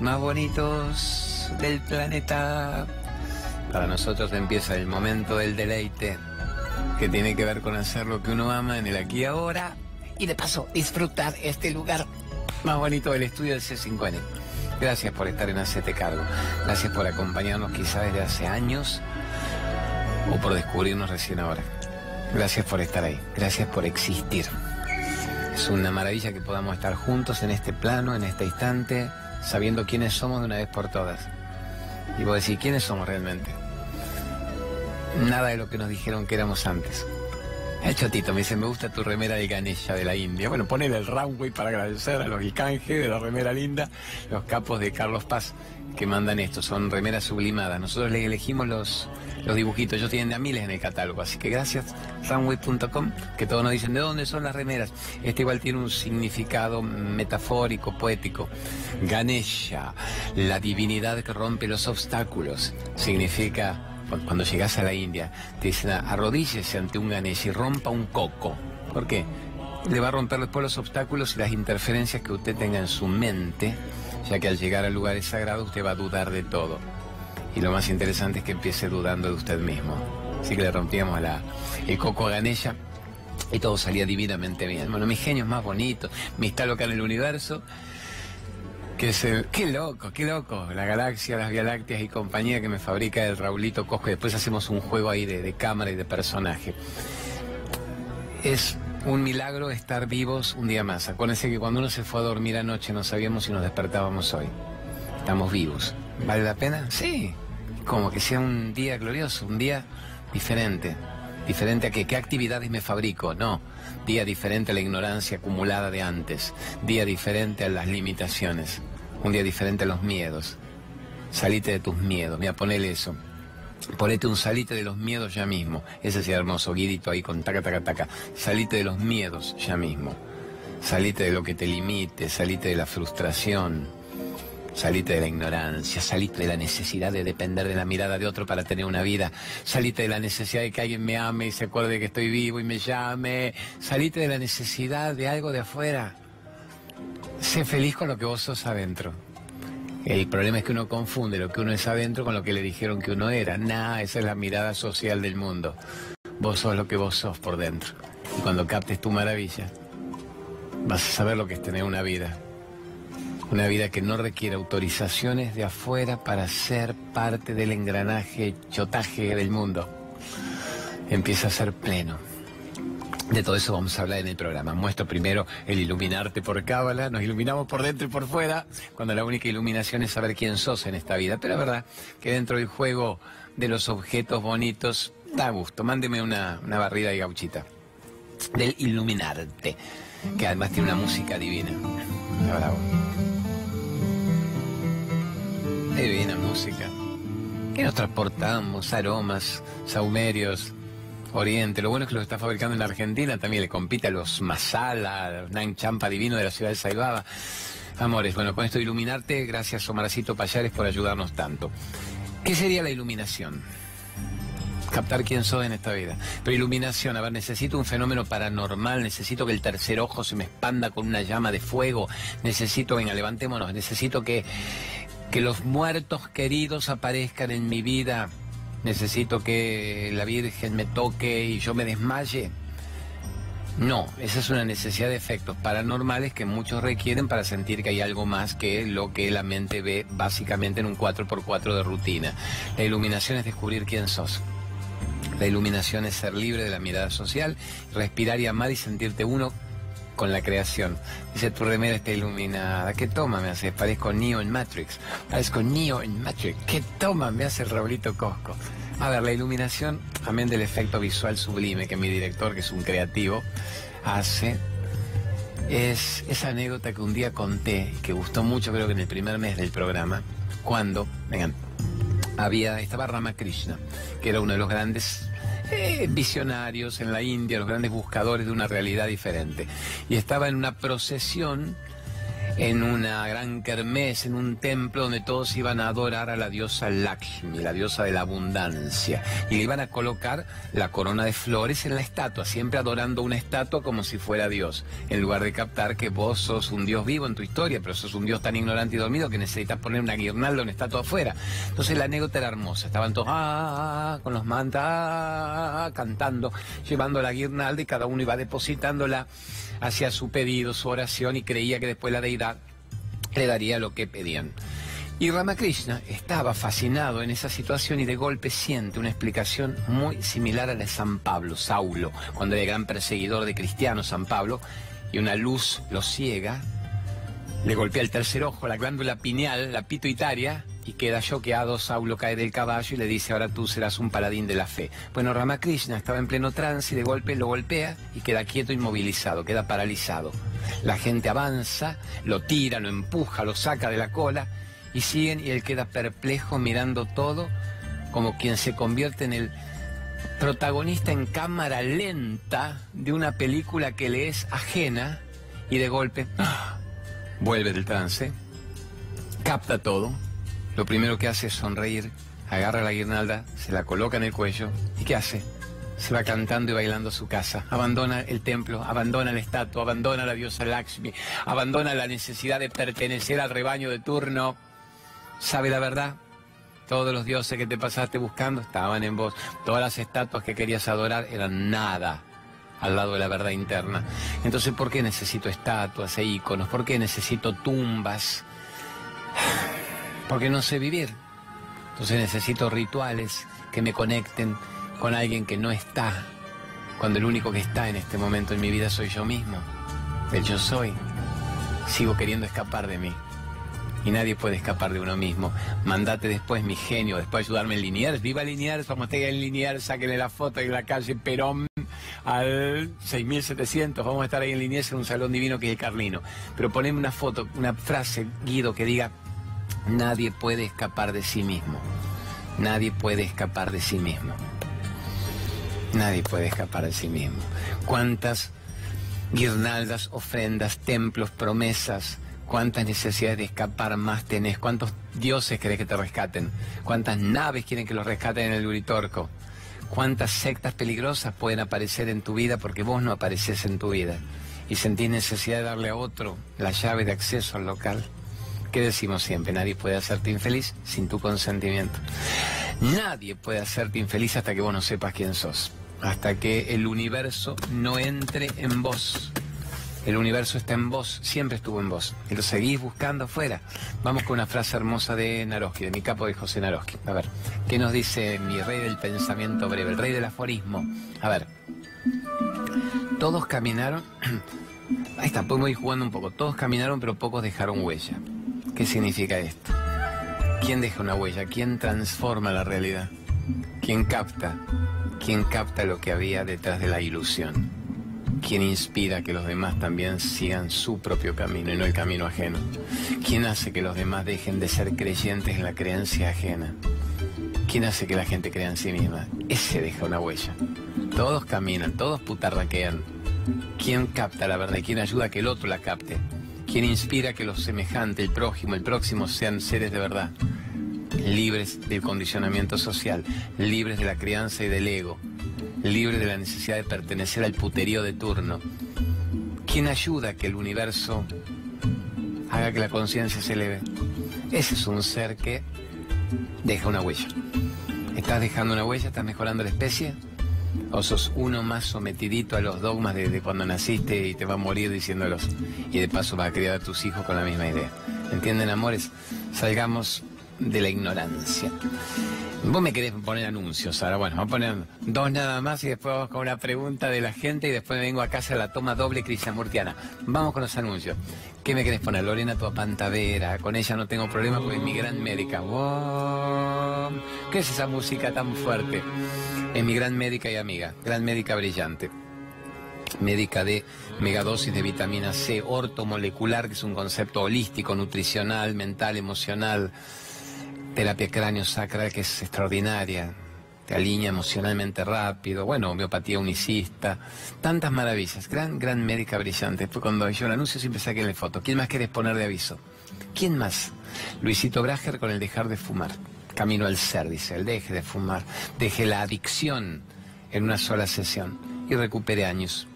más bonitos del planeta. Para nosotros empieza el momento del deleite, que tiene que ver con hacer lo que uno ama en el aquí y ahora, y de paso disfrutar este lugar más bonito del estudio del C5N. Gracias por estar en Hacete Cargo. Gracias por acompañarnos quizá desde hace años o por descubrirnos recién ahora. Gracias por estar ahí. Gracias por existir. Es una maravilla que podamos estar juntos en este plano, en este instante, sabiendo quiénes somos de una vez por todas. Y vos decís, ¿quiénes somos realmente? Nada de lo que nos dijeron que éramos antes. El chotito me dice, me gusta tu remera de Ganesha de la India. Bueno, ponele el runway para agradecer a los Icanje de la remera linda, los capos de Carlos Paz que mandan esto, son remeras sublimadas. Nosotros les elegimos los, los dibujitos, ellos tienen de a miles en el catálogo, así que gracias runway.com, que todos nos dicen de dónde son las remeras. Este igual tiene un significado metafórico, poético. Ganesha, la divinidad que rompe los obstáculos, significa cuando llegas a la India, te dicen arrodíllese ante un Ganesha y rompa un coco. ¿Por qué? Le va a romper después los obstáculos y las interferencias que usted tenga en su mente ya que al llegar a lugares sagrados usted va a dudar de todo. Y lo más interesante es que empiece dudando de usted mismo. Así que le rompíamos el coco a Ganella y todo salía divinamente bien. Bueno, mis genios más bonitos, mi está loca en el universo. Que qué loco, qué loco. La galaxia, las Galácteas y compañía que me fabrica el Raulito Cosco. Después hacemos un juego ahí de, de cámara y de personaje. Es un milagro estar vivos un día más. Acuérdense que cuando uno se fue a dormir anoche no sabíamos si nos despertábamos hoy. Estamos vivos. ¿Vale la pena? Sí. Como que sea un día glorioso, un día diferente. ¿Diferente a qué? ¿Qué actividades me fabrico? No. Día diferente a la ignorancia acumulada de antes. Día diferente a las limitaciones. Un día diferente a los miedos. Salite de tus miedos. Mira, ponele eso. Ponete un salite de los miedos ya mismo. Ese es hermoso guidito ahí con taca, taca, taca. Salite de los miedos ya mismo. Salite de lo que te limite, salite de la frustración, salite de la ignorancia, salite de la necesidad de depender de la mirada de otro para tener una vida, salite de la necesidad de que alguien me ame y se acuerde que estoy vivo y me llame, salite de la necesidad de algo de afuera. Sé feliz con lo que vos sos adentro. El problema es que uno confunde lo que uno es adentro con lo que le dijeron que uno era. Nah, esa es la mirada social del mundo. Vos sos lo que vos sos por dentro. Y cuando captes tu maravilla, vas a saber lo que es tener una vida. Una vida que no requiere autorizaciones de afuera para ser parte del engranaje chotaje del mundo. Empieza a ser pleno. De todo eso vamos a hablar en el programa. Muestro primero el iluminarte por cábala, nos iluminamos por dentro y por fuera, cuando la única iluminación es saber quién sos en esta vida. Pero es verdad que dentro del juego de los objetos bonitos da gusto. Mándeme una, barrida y gauchita. Del iluminarte, que además tiene una música divina. Bravo. Divina música. Que nos transportamos, aromas, saumerios, Oriente. Lo bueno es que lo está fabricando en Argentina, también le compite a los Masala, los Nan Champa Divino de la ciudad de Saibaba. Amores, bueno, con esto de iluminarte, gracias Omarcito Payares por ayudarnos tanto. ¿Qué sería la iluminación? captar quién soy en esta vida. Pero iluminación, a ver, necesito un fenómeno paranormal, necesito que el tercer ojo se me expanda con una llama de fuego, necesito, venga, levantémonos, necesito que, que los muertos queridos aparezcan en mi vida, necesito que la Virgen me toque y yo me desmaye. No, esa es una necesidad de efectos paranormales que muchos requieren para sentir que hay algo más que lo que la mente ve básicamente en un 4x4 de rutina. La iluminación es descubrir quién sos. La iluminación es ser libre de la mirada social, respirar y amar y sentirte uno con la creación. Dice, tu remera está iluminada. ¿Qué toma me hace? Parezco Neo en Matrix. Parezco Neo en Matrix. ¿Qué toma me hace Raulito Cosco? A ver, la iluminación, amén del efecto visual sublime que mi director, que es un creativo, hace, es esa anécdota que un día conté que gustó mucho, creo que en el primer mes del programa, cuando, vengan, había, estaba Ramakrishna, que era uno de los grandes eh, visionarios en la India, los grandes buscadores de una realidad diferente. Y estaba en una procesión en una gran kermés, en un templo donde todos iban a adorar a la diosa Lakshmi, la diosa de la abundancia. Y le iban a colocar la corona de flores en la estatua, siempre adorando una estatua como si fuera Dios, en lugar de captar que vos sos un Dios vivo en tu historia, pero sos un Dios tan ignorante y dormido que necesitas poner una guirnalda, una estatua afuera. Entonces la anécdota era hermosa, estaban todos ah, con los mantas ah, cantando, llevando la guirnalda y cada uno iba depositándola hacia su pedido, su oración y creía que después la deidad le daría lo que pedían. Y Ramakrishna estaba fascinado en esa situación y de golpe siente una explicación muy similar a la de San Pablo, Saulo, cuando era el gran perseguidor de cristianos, San Pablo, y una luz lo ciega, le golpea el tercer ojo, la glándula pineal, la pituitaria, y queda choqueado, Saulo cae del caballo y le dice, ahora tú serás un paladín de la fe. Bueno, Ramakrishna estaba en pleno trance y de golpe lo golpea y queda quieto, inmovilizado, queda paralizado. La gente avanza, lo tira, lo empuja, lo saca de la cola y siguen y él queda perplejo mirando todo como quien se convierte en el protagonista en cámara lenta de una película que le es ajena y de golpe ¡ah! Vuelve del trance, capta todo lo primero que hace es sonreír, agarra la guirnalda, se la coloca en el cuello y ¿qué hace? Se va cantando y bailando a su casa, abandona el templo, abandona la estatua, abandona la diosa Lakshmi, abandona la necesidad de pertenecer al rebaño de turno. ¿Sabe la verdad? Todos los dioses que te pasaste buscando estaban en vos. Todas las estatuas que querías adorar eran nada al lado de la verdad interna. Entonces, ¿por qué necesito estatuas e íconos? ¿Por qué necesito tumbas? porque no sé vivir. Entonces necesito rituales que me conecten con alguien que no está, cuando el único que está en este momento en mi vida soy yo mismo, el yo soy. Sigo queriendo escapar de mí. Y nadie puede escapar de uno mismo. Mandate después, mi genio, después ayudarme en Liniers. Viva Liniers, vamos a estar en Liniers, sáquenle la foto en la calle Perón al 6700. Vamos a estar ahí en Liniers en un salón divino que es el Carlino. Pero poneme una foto, una frase, Guido, que diga, Nadie puede escapar de sí mismo. Nadie puede escapar de sí mismo. Nadie puede escapar de sí mismo. ¿Cuántas guirnaldas, ofrendas, templos, promesas, cuántas necesidades de escapar más tenés? ¿Cuántos dioses querés que te rescaten? ¿Cuántas naves quieren que los rescaten en el Uritorco? ¿Cuántas sectas peligrosas pueden aparecer en tu vida porque vos no apareces en tu vida? Y sentís necesidad de darle a otro la llave de acceso al local. ¿Qué decimos siempre? Nadie puede hacerte infeliz sin tu consentimiento. Nadie puede hacerte infeliz hasta que vos no sepas quién sos. Hasta que el universo no entre en vos. El universo está en vos, siempre estuvo en vos. Y lo seguís buscando afuera. Vamos con una frase hermosa de Naroski, de mi capo de José Naroski. A ver, ¿qué nos dice mi rey del pensamiento breve, el rey del aforismo? A ver, todos caminaron. Ahí está, podemos ir jugando un poco. Todos caminaron, pero pocos dejaron huella. ¿Qué significa esto? ¿Quién deja una huella? ¿Quién transforma la realidad? ¿Quién capta? ¿Quién capta lo que había detrás de la ilusión? ¿Quién inspira que los demás también sigan su propio camino y no el camino ajeno? ¿Quién hace que los demás dejen de ser creyentes en la creencia ajena? ¿Quién hace que la gente crea en sí misma? Ese deja una huella. Todos caminan, todos putarraquean. ¿Quién capta la verdad y quién ayuda a que el otro la capte? quien inspira que los semejantes, el prójimo, el próximo sean seres de verdad, libres del condicionamiento social, libres de la crianza y del ego, libres de la necesidad de pertenecer al puterío de turno. ¿Quién ayuda a que el universo haga que la conciencia se eleve? Ese es un ser que deja una huella. ¿Estás dejando una huella? ¿Estás mejorando la especie? o sos uno más sometidito a los dogmas de, cuando naciste y te va a morir diciéndolos y de paso vas a criar a tus hijos con la misma idea. ¿Entienden, amores? Salgamos de la ignorancia. Vos me querés poner anuncios ahora, bueno, vamos a poner dos nada más y después vamos con una pregunta de la gente y después vengo a casa a la toma doble Murtiana. Vamos con los anuncios. ¿Qué me querés poner? Lorena tu apantadera, con ella no tengo problema porque es mi gran médica. ¿Qué es esa música tan fuerte? Es mi gran médica y amiga, gran médica brillante. Médica de megadosis de vitamina C, ortomolecular, que es un concepto holístico, nutricional, mental, emocional. Terapia cráneo sacral, que es extraordinaria. te alinea emocionalmente rápido, bueno, homeopatía unicista, tantas maravillas, gran, gran médica brillante. Cuando yo el anuncio siempre saqué la foto. ¿Quién más querés poner de aviso? ¿Quién más? Luisito Brager con el dejar de fumar. Camino al ser, dice, el deje de fumar, deje la adicción en una sola sesión y recupere años.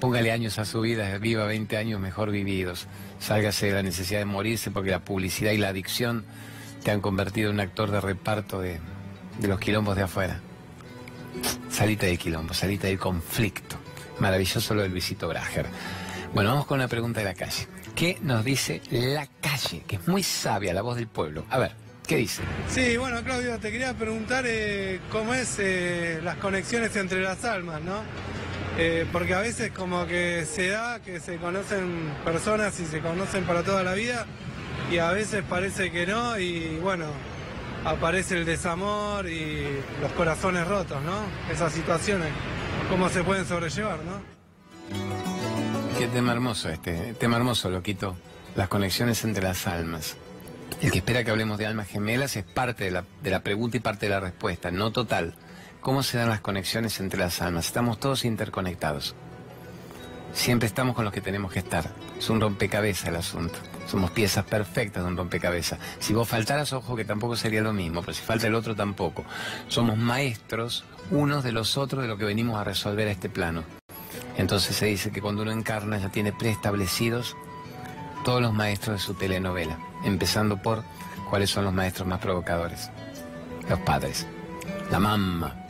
Póngale años a su vida, viva 20 años mejor vividos. Sálgase de la necesidad de morirse porque la publicidad y la adicción te han convertido en un actor de reparto de, de los quilombos de afuera. Salita del quilombo, salita del conflicto. Maravilloso lo de Luisito Brager. Bueno, vamos con una pregunta de la calle. ¿Qué nos dice la calle? Que es muy sabia, la voz del pueblo. A ver, ¿qué dice? Sí, bueno, Claudio, te quería preguntar eh, cómo es eh, las conexiones entre las almas, ¿no? Eh, porque a veces como que se da que se conocen personas y se conocen para toda la vida y a veces parece que no y bueno, aparece el desamor y los corazones rotos, ¿no? Esas situaciones, cómo se pueden sobrellevar, ¿no? Qué tema hermoso este, tema hermoso, Loquito. Las conexiones entre las almas. El que espera que hablemos de almas gemelas es parte de la, de la pregunta y parte de la respuesta, no total. ¿Cómo se dan las conexiones entre las almas? Estamos todos interconectados. Siempre estamos con los que tenemos que estar. Es un rompecabezas el asunto. Somos piezas perfectas de un rompecabezas. Si vos faltaras, ojo que tampoco sería lo mismo, pero si falta el otro tampoco. Somos maestros unos de los otros de lo que venimos a resolver a este plano. Entonces se dice que cuando uno encarna ya tiene preestablecidos todos los maestros de su telenovela, empezando por cuáles son los maestros más provocadores. Los padres, la mamá,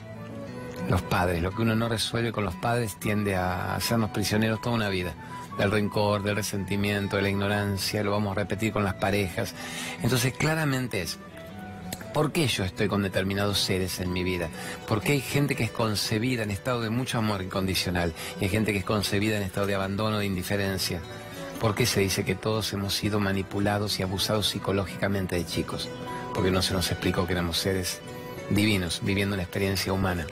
los padres. Lo que uno no resuelve con los padres tiende a hacernos prisioneros toda una vida. Del rencor, del resentimiento, de la ignorancia, lo vamos a repetir con las parejas. Entonces claramente es, ¿por qué yo estoy con determinados seres en mi vida? Porque hay gente que es concebida en estado de mucho amor incondicional y hay gente que es concebida en estado de abandono, de indiferencia. ¿Por qué se dice que todos hemos sido manipulados y abusados psicológicamente de chicos? Porque no se nos explicó que éramos seres divinos, viviendo una experiencia humana.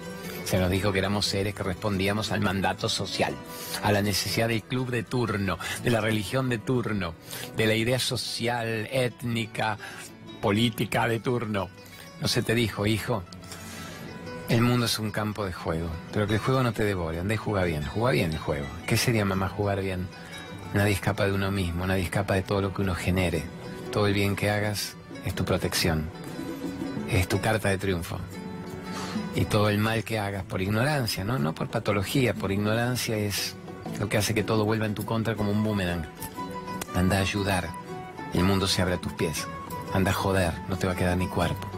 Se nos dijo que éramos seres que respondíamos al mandato social, a la necesidad del club de turno, de la religión de turno, de la idea social, étnica, política de turno. No se te dijo, hijo, el mundo es un campo de juego, pero que el juego no te devore, anda y juega bien, juega bien el juego. ¿Qué sería mamá jugar bien? Nadie escapa de uno mismo, nadie escapa de todo lo que uno genere. Todo el bien que hagas es tu protección, es tu carta de triunfo y todo el mal que hagas por ignorancia, ¿no? No por patología, por ignorancia es lo que hace que todo vuelva en tu contra como un boomerang. Anda a ayudar, el mundo se abre a tus pies. Anda a joder, no te va a quedar ni cuerpo.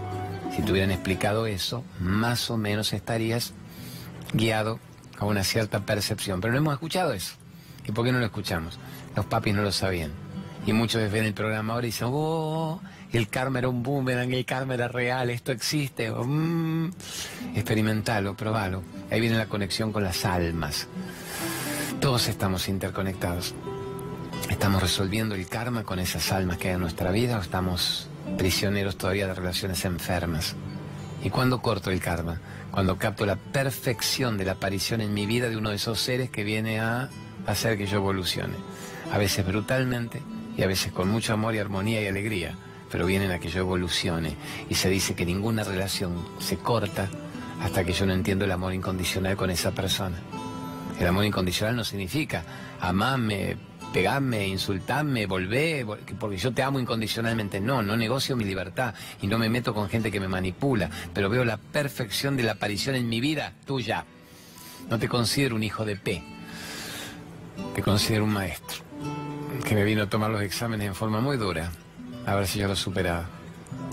Si te hubieran explicado eso, más o menos estarías guiado a una cierta percepción. Pero no hemos escuchado eso. ¿Y por qué no lo escuchamos? Los papis no lo sabían. Y muchos ven el programa ahora y dicen, oh, el karma era un boomerang, el karma era real, esto existe. Mm, experimentalo, probalo. Ahí viene la conexión con las almas. Todos estamos interconectados. ¿Estamos resolviendo el karma con esas almas que hay en nuestra vida o estamos prisioneros todavía de relaciones enfermas? ¿Y cuándo corto el karma? Cuando capto la perfección de la aparición en mi vida de uno de esos seres que viene a hacer que yo evolucione. A veces brutalmente y a veces con mucho amor y armonía y alegría pero vienen a que yo evolucione. Y se dice que ninguna relación se corta hasta que yo no entiendo el amor incondicional con esa persona. El amor incondicional no significa amarme, pegarme, insultarme, volver, porque yo te amo incondicionalmente. No, no negocio mi libertad y no me meto con gente que me manipula, pero veo la perfección de la aparición en mi vida tuya. No te considero un hijo de P, te considero un maestro que me vino a tomar los exámenes en forma muy dura a ver si yo lo superaba.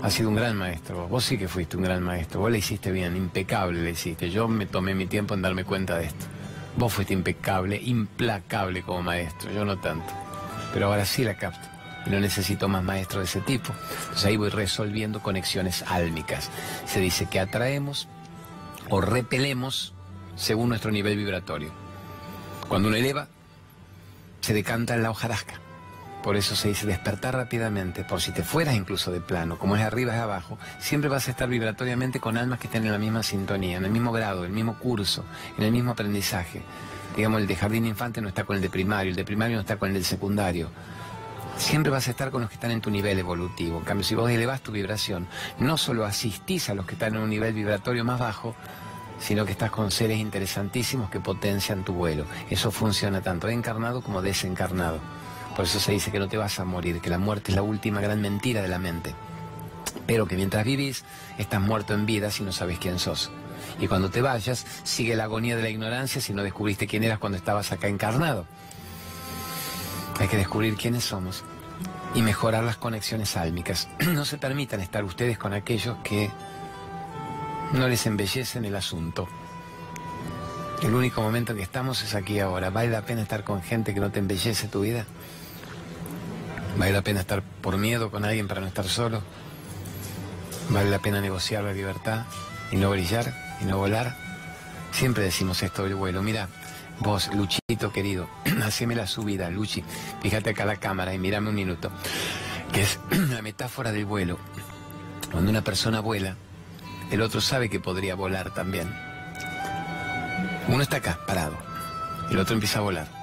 Ha sido un gran maestro. Vos sí que fuiste un gran maestro. Vos le hiciste bien, impecable le hiciste. Yo me tomé mi tiempo en darme cuenta de esto. Vos fuiste impecable, implacable como maestro. Yo no tanto. Pero ahora sí la capto. Y no necesito más maestros de ese tipo. Entonces ahí voy resolviendo conexiones álmicas. Se dice que atraemos o repelemos según nuestro nivel vibratorio. Cuando uno eleva, se decanta en la hojarasca. Por eso se dice despertar rápidamente, por si te fueras incluso de plano, como es arriba es abajo, siempre vas a estar vibratoriamente con almas que estén en la misma sintonía, en el mismo grado, en el mismo curso, en el mismo aprendizaje. Digamos, el de jardín infante no está con el de primario, el de primario no está con el del secundario. siempre vas a estar con los que están en tu nivel evolutivo. En cambio, si vos elevas tu vibración, no solo asistís a los que están en un nivel vibratorio más bajo, sino que estás con seres interesantísimos que potencian tu vuelo. Eso funciona tanto encarnado como desencarnado. Por eso se dice que no te vas a morir, que la muerte es la última gran mentira de la mente. Pero que mientras vivís, estás muerto en vida si no sabes quién sos. Y cuando te vayas, sigue la agonía de la ignorancia si no descubriste quién eras cuando estabas acá encarnado. Hay que descubrir quiénes somos y mejorar las conexiones álmicas. No se permitan estar ustedes con aquellos que no les embellecen el asunto. El único momento en que estamos es aquí ahora. ¿Vale la pena estar con gente que no te embellece tu vida? ¿Vale la pena estar por miedo con alguien para no estar solo? ¿Vale la pena negociar la libertad y no brillar y no volar? Siempre decimos esto del vuelo. Mira, vos, Luchito querido, haceme la subida, Luchi. Fíjate acá la cámara y mírame un minuto. Que es la metáfora del vuelo. Cuando una persona vuela, el otro sabe que podría volar también. Uno está acá, parado. El otro empieza a volar.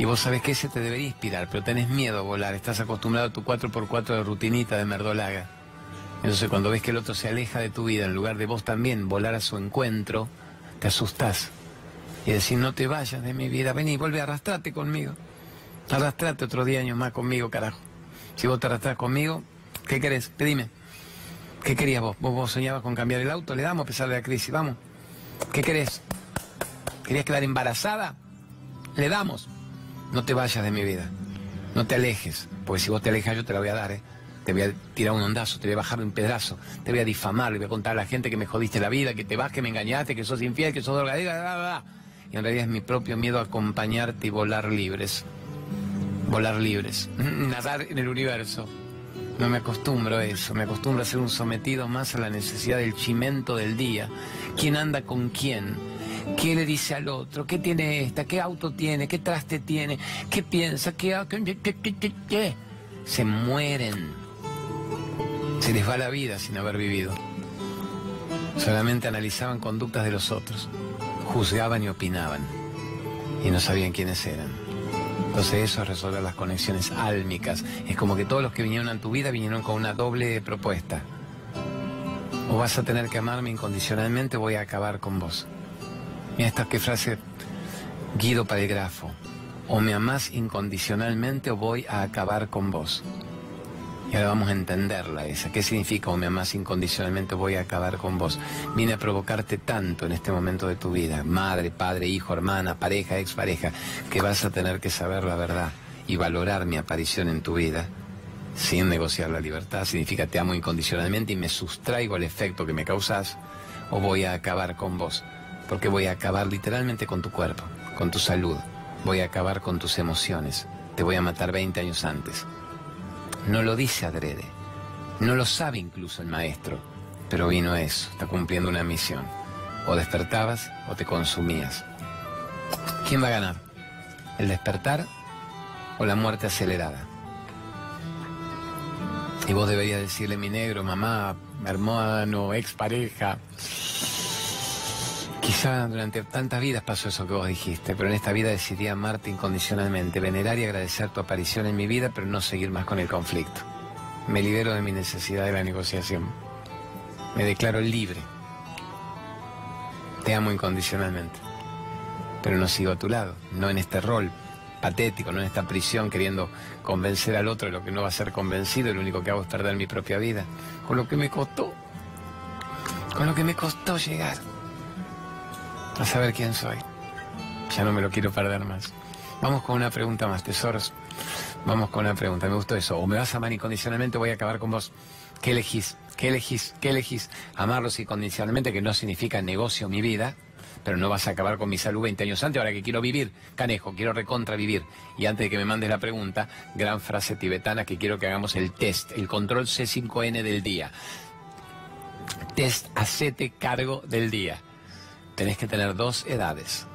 Y vos sabés que ese te debería inspirar, pero tenés miedo a volar. Estás acostumbrado a tu 4x4 de rutinita de merdolaga. Entonces cuando ves que el otro se aleja de tu vida, en lugar de vos también volar a su encuentro, te asustás. Y decís, no te vayas de mi vida, vení, vuelve a arrastrarte conmigo. Arrastrate otro día años más conmigo, carajo. Si vos te arrastrás conmigo, ¿qué querés? Pedime. ¿Qué querías vos? ¿Vos, soñabas con cambiar el auto? Le damos a pesar de la crisis, vamos. ¿Qué querés? ¿Querías quedar embarazada? Le damos. No te vayas de mi vida. No te alejes. Porque si vos te alejas yo te la voy a dar, ¿eh? Te voy a tirar un ondazo, te voy a bajar un pedazo, te voy a difamar, le voy a contar a la gente que me jodiste la vida, que te vas, que me engañaste, que sos infiel, que sos drogadicta, Y en realidad es mi propio miedo a acompañarte y volar libres. Volar libres. Nadar en el universo. No me acostumbro a eso, me acostumbro a ser un sometido más a la necesidad del chimento del día. ¿Quién anda con quién? ¿Qué le dice al otro? ¿Qué tiene esta? ¿Qué auto tiene? ¿Qué traste tiene? ¿Qué piensa? ¿Qué, qué, qué, Se mueren. Se les va la vida sin haber vivido. Solamente analizaban conductas de los otros, juzgaban y opinaban, y no sabían quiénes eran. Entonces eso es resolver las conexiones álmicas. Es como que todos los que vinieron a tu vida vinieron con una doble propuesta. O vas a tener que amarme incondicionalmente o voy a acabar con vos. Mira esta que frase Guido Palegrafo. O me amás incondicionalmente o voy a acabar con vos. Y ahora vamos a entenderla esa. ¿Qué significa o me amas incondicionalmente voy a acabar con vos? Vine a provocarte tanto en este momento de tu vida, madre, padre, hijo, hermana, pareja, expareja, que vas a tener que saber la verdad y valorar mi aparición en tu vida sin negociar la libertad. Significa te amo incondicionalmente y me sustraigo al efecto que me causas o voy a acabar con vos. Porque voy a acabar literalmente con tu cuerpo, con tu salud. Voy a acabar con tus emociones. Te voy a matar 20 años antes. No lo dice adrede. No lo sabe incluso el maestro. Pero vino eso, está cumpliendo una misión. O despertabas o te consumías. ¿Quién va a ganar? ¿El despertar o la muerte acelerada? Y vos deberías decirle, mi negro, mamá, hermano, expareja. Quizá durante tantas vidas pasó eso que vos dijiste, pero en esta vida decidí amarte incondicionalmente, venerar y agradecer tu aparición en mi vida, pero no seguir más con el conflicto. Me libero de mi necesidad de la negociación. Me declaro libre. Te amo incondicionalmente, pero no sigo a tu lado, no en este rol patético, no en esta prisión queriendo convencer al otro de lo que no va a ser convencido, lo único que hago es perder mi propia vida, con lo que me costó, con lo que me costó llegar a saber quién soy. Ya no me lo quiero perder más. Vamos con una pregunta más, tesoros. Vamos con una pregunta, me gustó eso. O me vas a amar incondicionalmente o voy a acabar con vos. ¿Qué elegís? ¿Qué elegís? ¿Qué elegís? Amarlos incondicionalmente, que no significa negocio mi vida, pero no vas a acabar con mi salud 20 años antes, ahora que quiero vivir, canejo, quiero recontra vivir. Y antes de que me mandes la pregunta, gran frase tibetana que quiero que hagamos el test, el control C5N del día. Test, hacete cargo del día tenés que tener dos edades.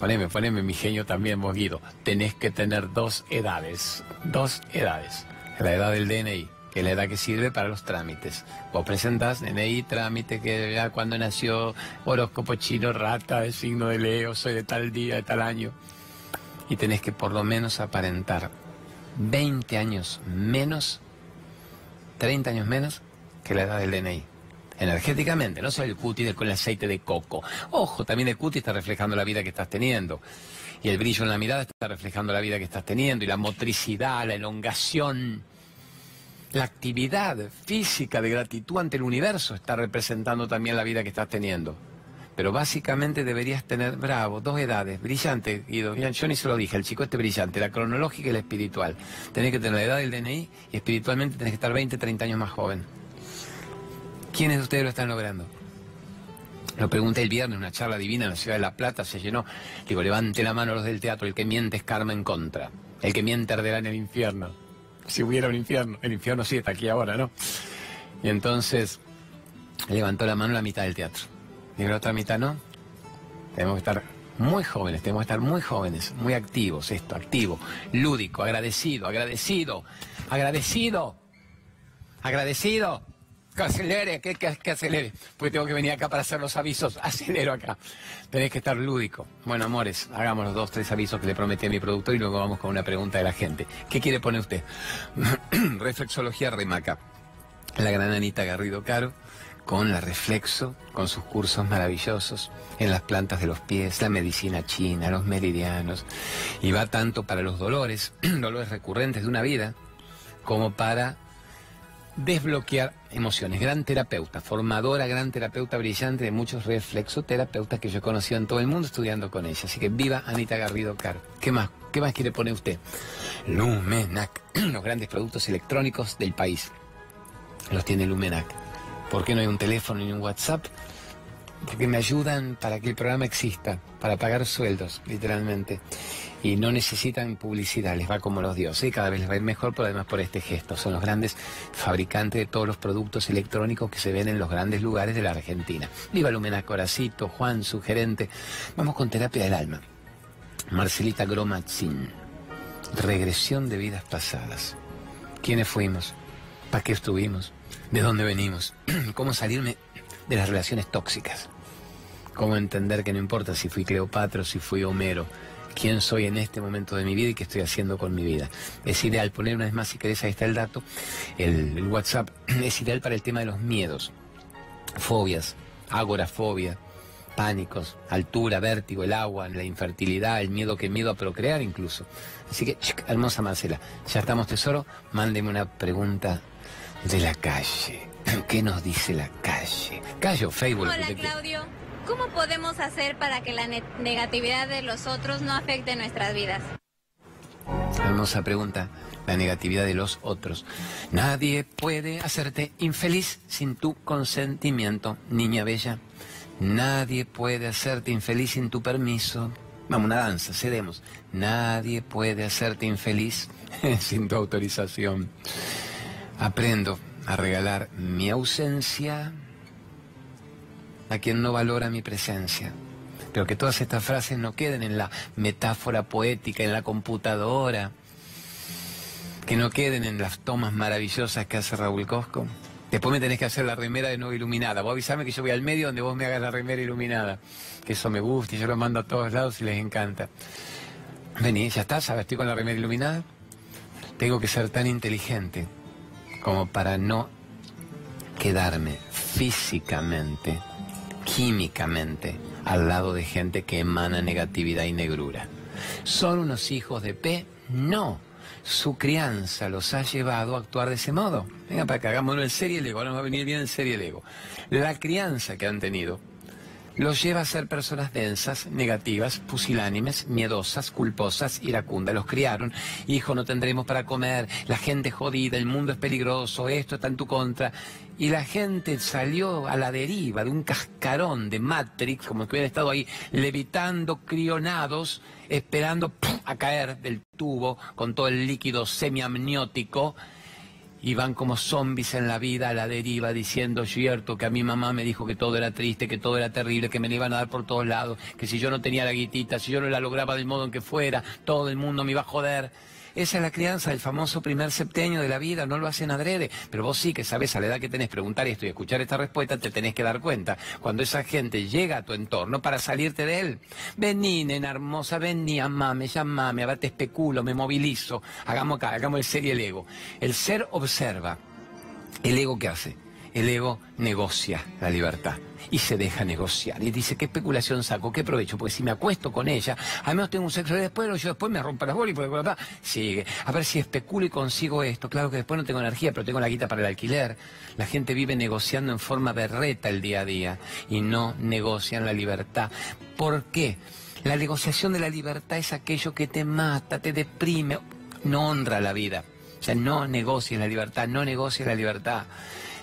Poneme, poneme mi genio también, vos Guido. Tenés que tener dos edades. Dos edades. La edad del DNI, que es la edad que sirve para los trámites. Vos presentás DNI, trámite, que ya cuando nació, horóscopo chino, rata, de signo de Leo, soy de tal día, de tal año. Y tenés que por lo menos aparentar 20 años menos, 30 años menos que la edad del DNI. Energéticamente, no solo el cutis con el aceite de coco. Ojo, también el cutis está reflejando la vida que estás teniendo. Y el brillo en la mirada está reflejando la vida que estás teniendo. Y la motricidad, la elongación, la actividad física de gratitud ante el universo está representando también la vida que estás teniendo. Pero básicamente deberías tener, bravo, dos edades, brillante, Guido. Yo ni se lo dije, el chico este brillante, la cronológica y la espiritual. Tenés que tener la edad del DNI y espiritualmente tenés que estar 20, 30 años más joven. ¿Quiénes de ustedes lo están logrando? Lo pregunté el viernes, una charla divina en la ciudad de La Plata, se llenó. Digo, levante la mano los del teatro, el que miente es karma en contra. El que miente arderá en el infierno. Si hubiera un infierno, el infierno sí está aquí ahora, ¿no? Y entonces levantó la mano la mitad del teatro. Digo, la otra mitad no. Tenemos que estar muy jóvenes, tenemos que estar muy jóvenes, muy activos, esto, activo, lúdico, agradecido, agradecido, agradecido, agradecido. Que acelere, que, acelere. Porque tengo que venir acá para hacer los avisos. Acelero acá. Tenés que estar lúdico. Bueno, amores, hagamos los dos, tres avisos que le prometí a mi productor y luego vamos con una pregunta de la gente. ¿Qué quiere poner usted? Reflexología Remaca. La gran Anita Garrido Caro con la reflexo, con sus cursos maravillosos en las plantas de los pies, la medicina china, los meridianos, y va tanto para los dolores, dolores recurrentes de una vida, como para desbloquear emociones. Gran terapeuta, formadora, gran terapeuta brillante de muchos reflexoterapeutas que yo he conocido en todo el mundo estudiando con ella. Así que viva Anita Garrido Caro. ¿Qué más? ¿Qué más quiere poner usted? Lumenac, los grandes productos electrónicos del país. Los tiene Lumenac. ¿Por qué no hay un teléfono ni un WhatsApp? Porque me ayudan para que el programa exista, para pagar sueldos, literalmente y no necesitan publicidad, les va como los dioses y cada vez les va a ir mejor, pero además por este gesto. Son los grandes fabricantes de todos los productos electrónicos que se ven en los grandes lugares de la Argentina. Viva Lumena Coracito, Juan, su gerente. Vamos con terapia del alma. Marcelita Gromatzin. Regresión de vidas pasadas. ¿Quiénes fuimos? ¿Para qué estuvimos? ¿De dónde venimos? ¿Cómo salirme de las relaciones tóxicas? ¿Cómo entender que no importa si fui Cleopatra o si fui Homero? quién soy en este momento de mi vida y qué estoy haciendo con mi vida. Es ideal, poner una vez más si querés, ahí está el dato, el, WhatsApp, es ideal para el tema de los miedos, fobias, agorafobia, pánicos, altura, vértigo, el agua, la infertilidad, el miedo que miedo a procrear incluso. Así que, hermosa Marcela, ya estamos tesoro, mándeme una pregunta de la calle. ¿Qué nos dice la calle? Callo, Facebook. Hola, Claudio. ¿Cómo podemos hacer para que la negatividad de los otros no afecte nuestras vidas? Hermosa pregunta. La negatividad de los otros. Nadie puede hacerte infeliz sin tu consentimiento, niña bella. Nadie puede hacerte infeliz sin tu permiso. Vamos, una danza, cedemos. Nadie puede hacerte infeliz sin tu autorización. Aprendo a regalar mi ausencia a quien no valora mi presencia. Pero que todas estas frases no queden en la metáfora poética, en la computadora, que no queden en las tomas maravillosas que hace Raúl Cosco. Después me tenés que hacer la remera de nuevo iluminada. Vos avisame que yo voy al medio donde vos me hagas la remera iluminada. Que eso me gusta y yo lo mando a todos lados y les encanta. Vení, ya está, ¿sabes? Estoy con la remera iluminada. Tengo que ser tan inteligente como para no quedarme físicamente químicamente al lado de gente que emana negatividad y negrura. ¿Son unos hijos de P? No. Su crianza los ha llevado a actuar de ese modo. Venga, para que hagámoslo en serie el ego. Ahora nos va a venir bien en serie el ego. La crianza que han tenido los lleva a ser personas densas, negativas, pusilánimes, miedosas, culposas, iracundas. Los criaron, hijo, no tendremos para comer, la gente jodida, el mundo es peligroso, esto está en tu contra. Y la gente salió a la deriva de un cascarón de Matrix, como que hubieran estado ahí levitando, crionados, esperando a caer del tubo con todo el líquido semiamniótico y van como zombies en la vida a la deriva diciendo cierto que a mi mamá me dijo que todo era triste, que todo era terrible, que me la iban a dar por todos lados, que si yo no tenía la guitita, si yo no la lograba del modo en que fuera, todo el mundo me iba a joder. Esa es la crianza, el famoso primer septenio de la vida, no lo hacen adrede. Pero vos sí que sabes a la edad que tenés preguntar esto y escuchar esta respuesta, te tenés que dar cuenta. Cuando esa gente llega a tu entorno para salirte de él. Vení, nena hermosa, vení, amame, llamame, a ver, te especulo, me movilizo. Hagamos acá, hagamos el ser y el ego. El ser observa. ¿El ego qué hace? El ego negocia la libertad y se deja negociar. Y dice, ¿qué especulación saco? ¿Qué provecho? Porque si me acuesto con ella, al menos tengo un sexo de después, yo después me rompo las bolas y sigue. A ver si especulo y consigo esto. Claro que después no tengo energía, pero tengo la guita para el alquiler. La gente vive negociando en forma berreta el día a día y no negocian la libertad. ¿Por qué? La negociación de la libertad es aquello que te mata, te deprime, no honra la vida. O sea, no negocies la libertad, no negocies la libertad.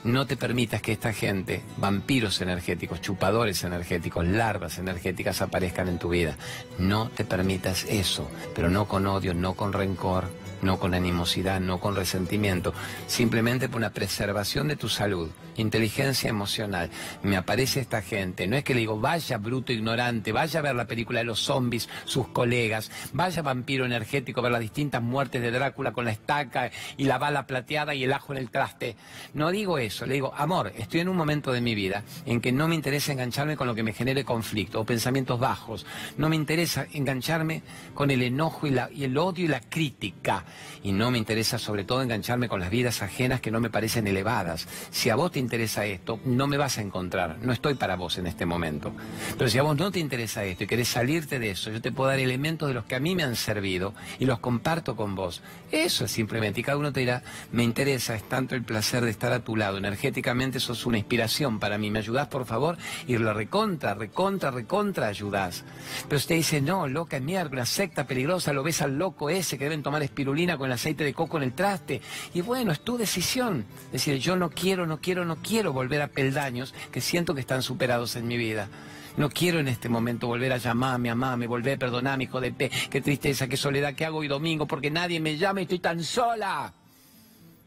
No te permitas que esta gente, vampiros energéticos, chupadores energéticos, larvas energéticas aparezcan en tu vida. No te permitas eso, pero no con odio, no con rencor, no con animosidad, no con resentimiento, simplemente por una preservación de tu salud, inteligencia emocional. Me aparece esta gente, no es que le digo, vaya bruto ignorante, vaya a ver la película de los zombies, sus colegas, vaya vampiro energético, ver las distintas muertes de Drácula con la estaca y la bala plateada y el ajo en el traste. No digo eso, le digo, amor, estoy en un momento de mi vida en que no me interesa engancharme con lo que me genere conflicto o pensamientos bajos, no me interesa engancharme con el enojo y, la, y el odio y la crítica y no me interesa sobre todo engancharme con las vidas ajenas que no me parecen elevadas. Si a vos te interesa esto, no me vas a encontrar, no estoy para vos en este momento. Pero si a vos no te interesa esto y querés salirte de eso, yo te puedo dar elementos de los que a mí me han servido y los comparto con vos. Eso es simplemente, y cada uno te dirá, me interesa, es tanto el placer de estar a tu lado, energéticamente sos una inspiración para mí, ¿me ayudás por favor? Y la recontra, recontra, recontra ayudás. Pero usted dice, no, loca, mierda, una secta peligrosa, lo ves al loco ese que deben tomar espirulina con el aceite de coco en el traste. Y bueno, es tu decisión. Decir, yo no quiero, no quiero, no quiero volver a peldaños que siento que están superados en mi vida. No quiero en este momento volver a llamarme, amarme, volver a perdonarme, hijo de pe. Qué tristeza, qué soledad que hago hoy domingo porque nadie me llama y estoy tan sola.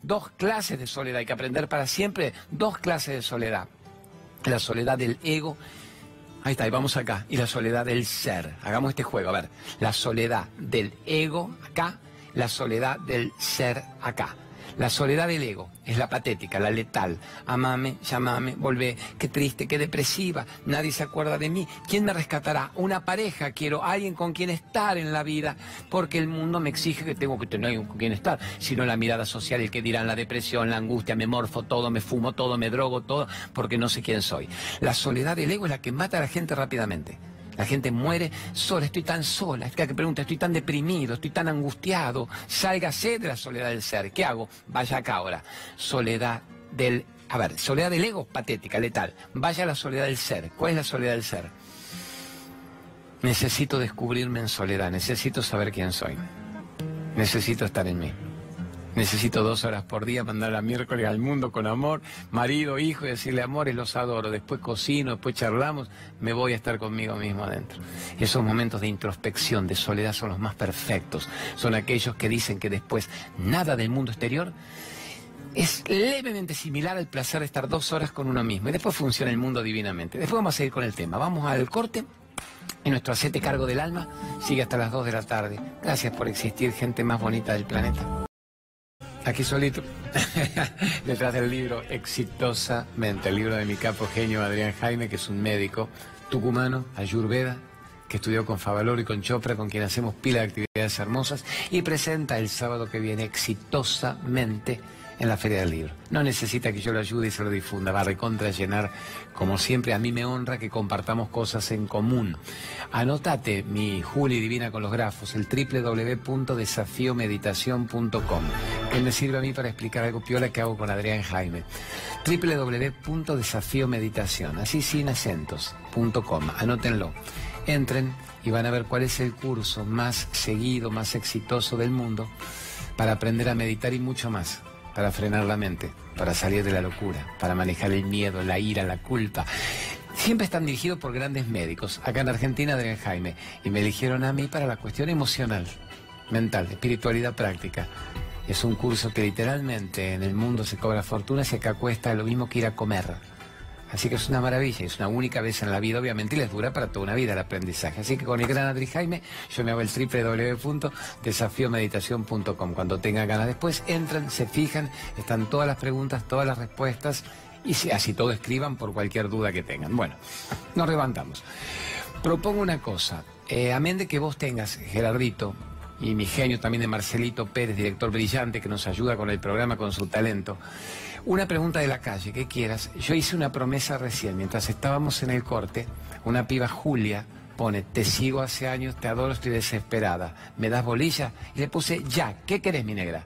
Dos clases de soledad, hay que aprender para siempre dos clases de soledad. La soledad del ego Ahí está, y vamos acá. Y la soledad del ser. Hagamos este juego. A ver, la soledad del ego acá la soledad del ser acá. La soledad del ego es la patética, la letal. Amame, llamame, volvé. Qué triste, qué depresiva. Nadie se acuerda de mí. ¿Quién me rescatará? Una pareja. Quiero alguien con quien estar en la vida. Porque el mundo me exige que tengo que tener con quien estar. Sino la mirada social, el que dirán la depresión, la angustia, me morfo todo, me fumo todo, me drogo todo, porque no sé quién soy. La soledad del ego es la que mata a la gente rápidamente. La gente muere sola, estoy tan sola. Es que pregunta, estoy tan deprimido, estoy tan angustiado. Sálgase de la soledad del ser. ¿Qué hago? Vaya acá ahora. Soledad del... A ver, soledad del ego, patética, letal. Vaya a la soledad del ser. ¿Cuál es la soledad del ser? Necesito descubrirme en soledad, necesito saber quién soy. Necesito estar en mí. Necesito dos horas por día mandar a miércoles al mundo con amor, marido, hijo, y decirle amores, los adoro. Después cocino, después charlamos, me voy a estar conmigo mismo adentro. Esos momentos de introspección, de soledad, son los más perfectos. Son aquellos que dicen que después nada del mundo exterior es levemente similar al placer de estar dos horas con uno mismo. Y después funciona el mundo divinamente. Después vamos a seguir con el tema. Vamos al corte. Y nuestro acete cargo del alma sigue hasta las dos de la tarde. Gracias por existir, gente más bonita del planeta. Aquí solito, detrás del libro Exitosamente, el libro de mi capo genio Adrián Jaime, que es un médico tucumano, ayurveda, que estudió con Favaloro y con Chopra, con quien hacemos pila de actividades hermosas, y presenta el sábado que viene exitosamente en la Feria del Libro. No necesita que yo lo ayude y se lo difunda, va a recontra llenar, como siempre, a mí me honra que compartamos cosas en común. Anótate mi Juli Divina con los grafos, el www.desafiomeditación.com, que me sirve a mí para explicar algo piola que hago con Adrián Jaime. www.desafiomeditación, así sin acentos.com, anótenlo. Entren y van a ver cuál es el curso más seguido, más exitoso del mundo para aprender a meditar y mucho más para frenar la mente, para salir de la locura, para manejar el miedo, la ira, la culpa. Siempre están dirigidos por grandes médicos. Acá en Argentina, Adrián Jaime. Y me eligieron a mí para la cuestión emocional, mental, espiritualidad práctica. Es un curso que literalmente en el mundo se cobra fortuna y acá cuesta lo mismo que ir a comer. Así que es una maravilla, es una única vez en la vida, obviamente, y les dura para toda una vida el aprendizaje. Así que con el gran Adri Jaime, yo me hago el www.desafiomeditación.com. Cuando tengan ganas después, entran, se fijan, están todas las preguntas, todas las respuestas, y así todo escriban por cualquier duda que tengan. Bueno, nos levantamos. Propongo una cosa, eh, amén de que vos tengas, Gerardito, y mi genio también de Marcelito Pérez, director brillante que nos ayuda con el programa, con su talento. Una pregunta de la calle, ¿qué quieras? Yo hice una promesa recién, mientras estábamos en el corte, una piba Julia pone, te sigo hace años, te adoro, estoy desesperada, ¿me das bolilla? Y le puse, ya, ¿qué querés mi negra?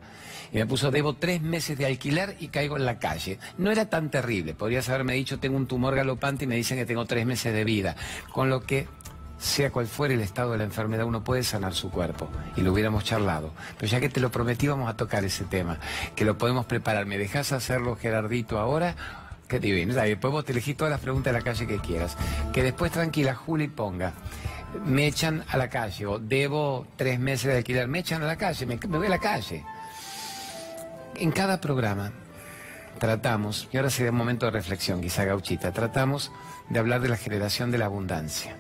Y me puso, debo tres meses de alquiler y caigo en la calle. No era tan terrible, podrías haberme dicho, tengo un tumor galopante y me dicen que tengo tres meses de vida. Con lo que sea cual fuera el estado de la enfermedad, uno puede sanar su cuerpo. Y lo hubiéramos charlado. Pero ya que te lo prometí, vamos a tocar ese tema. Que lo podemos preparar. ¿Me dejas hacerlo, Gerardito, ahora? Qué divino. Después vos te elegís todas las preguntas de la calle que quieras. Que después, tranquila, Juli ponga. Me echan a la calle, o debo tres meses de alquiler, me echan a la calle, me, me voy a la calle. En cada programa tratamos, y ahora sería un momento de reflexión, quizá gauchita, tratamos de hablar de la generación de la abundancia.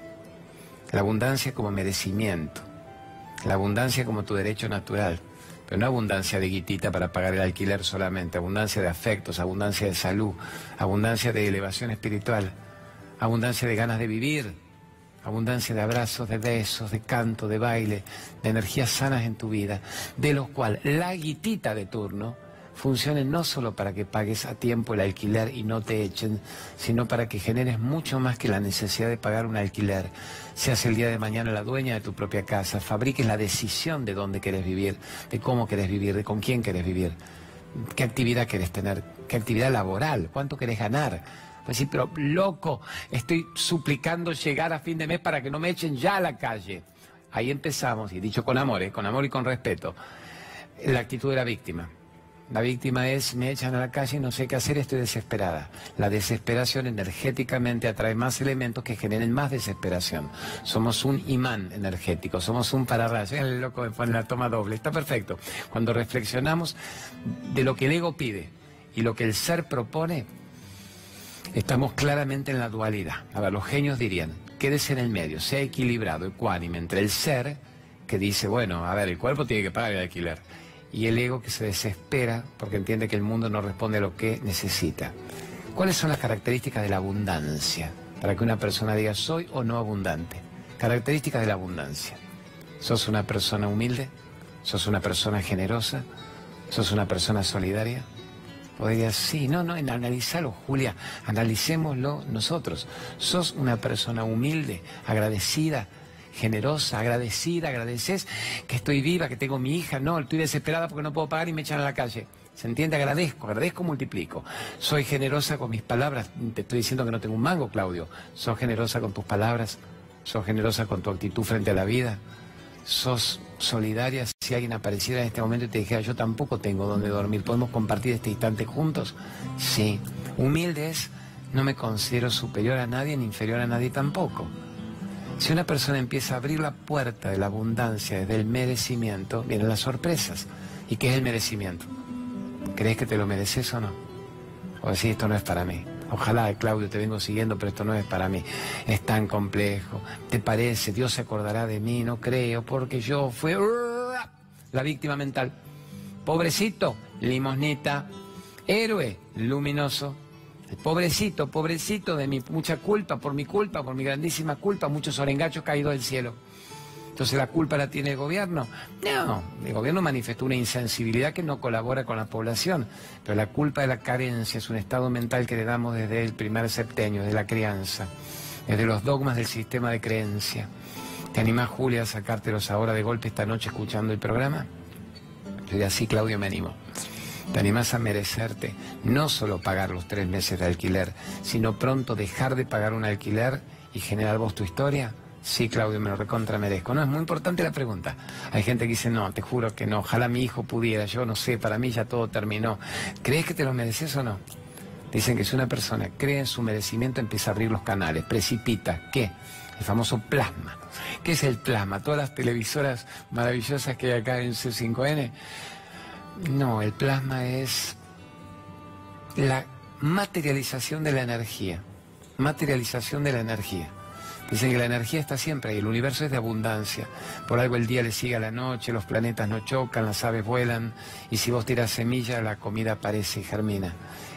La abundancia como merecimiento, la abundancia como tu derecho natural, pero no abundancia de guitita para pagar el alquiler solamente, abundancia de afectos, abundancia de salud, abundancia de elevación espiritual, abundancia de ganas de vivir, abundancia de abrazos, de besos, de canto, de baile, de energías sanas en tu vida, de los cuales la guitita de turno funcione no solo para que pagues a tiempo el alquiler y no te echen, sino para que generes mucho más que la necesidad de pagar un alquiler. Seas el día de mañana la dueña de tu propia casa, fabriques la decisión de dónde quieres vivir, de cómo quieres vivir, de con quién quieres vivir, qué actividad quieres tener, qué actividad laboral, cuánto quieres ganar. Pues sí, pero loco, estoy suplicando llegar a fin de mes para que no me echen ya a la calle. Ahí empezamos, y dicho con amor, ¿eh? con amor y con respeto, la actitud de la víctima. La víctima es, me echan a la calle y no sé qué hacer, estoy desesperada. La desesperación energéticamente atrae más elementos que generen más desesperación. Somos un imán energético, somos un pararrayo. El loco pone la toma doble, está perfecto. Cuando reflexionamos de lo que el ego pide y lo que el ser propone, estamos claramente en la dualidad. Ahora, los genios dirían, quédese en el medio, sea equilibrado, ecuánime entre el ser que dice, bueno, a ver, el cuerpo tiene que pagar el alquiler y el ego que se desespera porque entiende que el mundo no responde a lo que necesita. ¿Cuáles son las características de la abundancia? Para que una persona diga soy o no abundante. Características de la abundancia. ¿Sos una persona humilde? ¿Sos una persona generosa? ¿Sos una persona solidaria? Podrías, sí, no, no, analizarlo, Julia, analicémoslo nosotros. ¿Sos una persona humilde, agradecida, generosa, agradecida, agradeces que estoy viva, que tengo mi hija, no, estoy desesperada porque no puedo pagar y me echan a la calle. ¿Se entiende? Agradezco, agradezco, multiplico. Soy generosa con mis palabras. Te estoy diciendo que no tengo un mango, Claudio. Sos generosa con tus palabras. Sos generosa con tu actitud frente a la vida. Sos solidaria. Si alguien apareciera en este momento y te dijera, yo tampoco tengo donde dormir, ¿podemos compartir este instante juntos? Sí. Humilde es, no me considero superior a nadie ni inferior a nadie tampoco. Si una persona empieza a abrir la puerta de la abundancia desde el merecimiento, vienen las sorpresas. ¿Y qué es el merecimiento? ¿Crees que te lo mereces o no? O decir, esto no es para mí. Ojalá, Claudio, te vengo siguiendo, pero esto no es para mí. Es tan complejo. ¿Te parece? Dios se acordará de mí, no creo, porque yo fui la víctima mental. Pobrecito, limosnita. Héroe, luminoso. Pobrecito, pobrecito de mi mucha culpa, por mi culpa, por mi grandísima culpa, muchos orengachos caídos del cielo. Entonces la culpa la tiene el gobierno. No, el gobierno manifestó una insensibilidad que no colabora con la población, pero la culpa de la carencia es un estado mental que le damos desde el primer septenio, desde la crianza, desde los dogmas del sistema de creencia. ¿Te animás, Julia, a sacártelos ahora de golpe esta noche escuchando el programa? Yo diría, sí, Claudio, me animo. Te animás a merecerte no solo pagar los tres meses de alquiler, sino pronto dejar de pagar un alquiler y generar vos tu historia. Sí, Claudio, me lo recontra merezco. No, es muy importante la pregunta. Hay gente que dice, no, te juro que no, ojalá mi hijo pudiera, yo no sé, para mí ya todo terminó. ¿Crees que te lo mereces o no? Dicen que si una persona cree en su merecimiento, empieza a abrir los canales, precipita. ¿Qué? El famoso plasma. ¿Qué es el plasma? Todas las televisoras maravillosas que hay acá en C5N no, el plasma es la materialización de la energía. materialización de la energía. Dicen que la energía está siempre ahí, el universo es de abundancia. Por algo el día le sigue a la noche, los planetas no chocan, las aves vuelan, y si vos tiras semilla, la comida aparece y germina.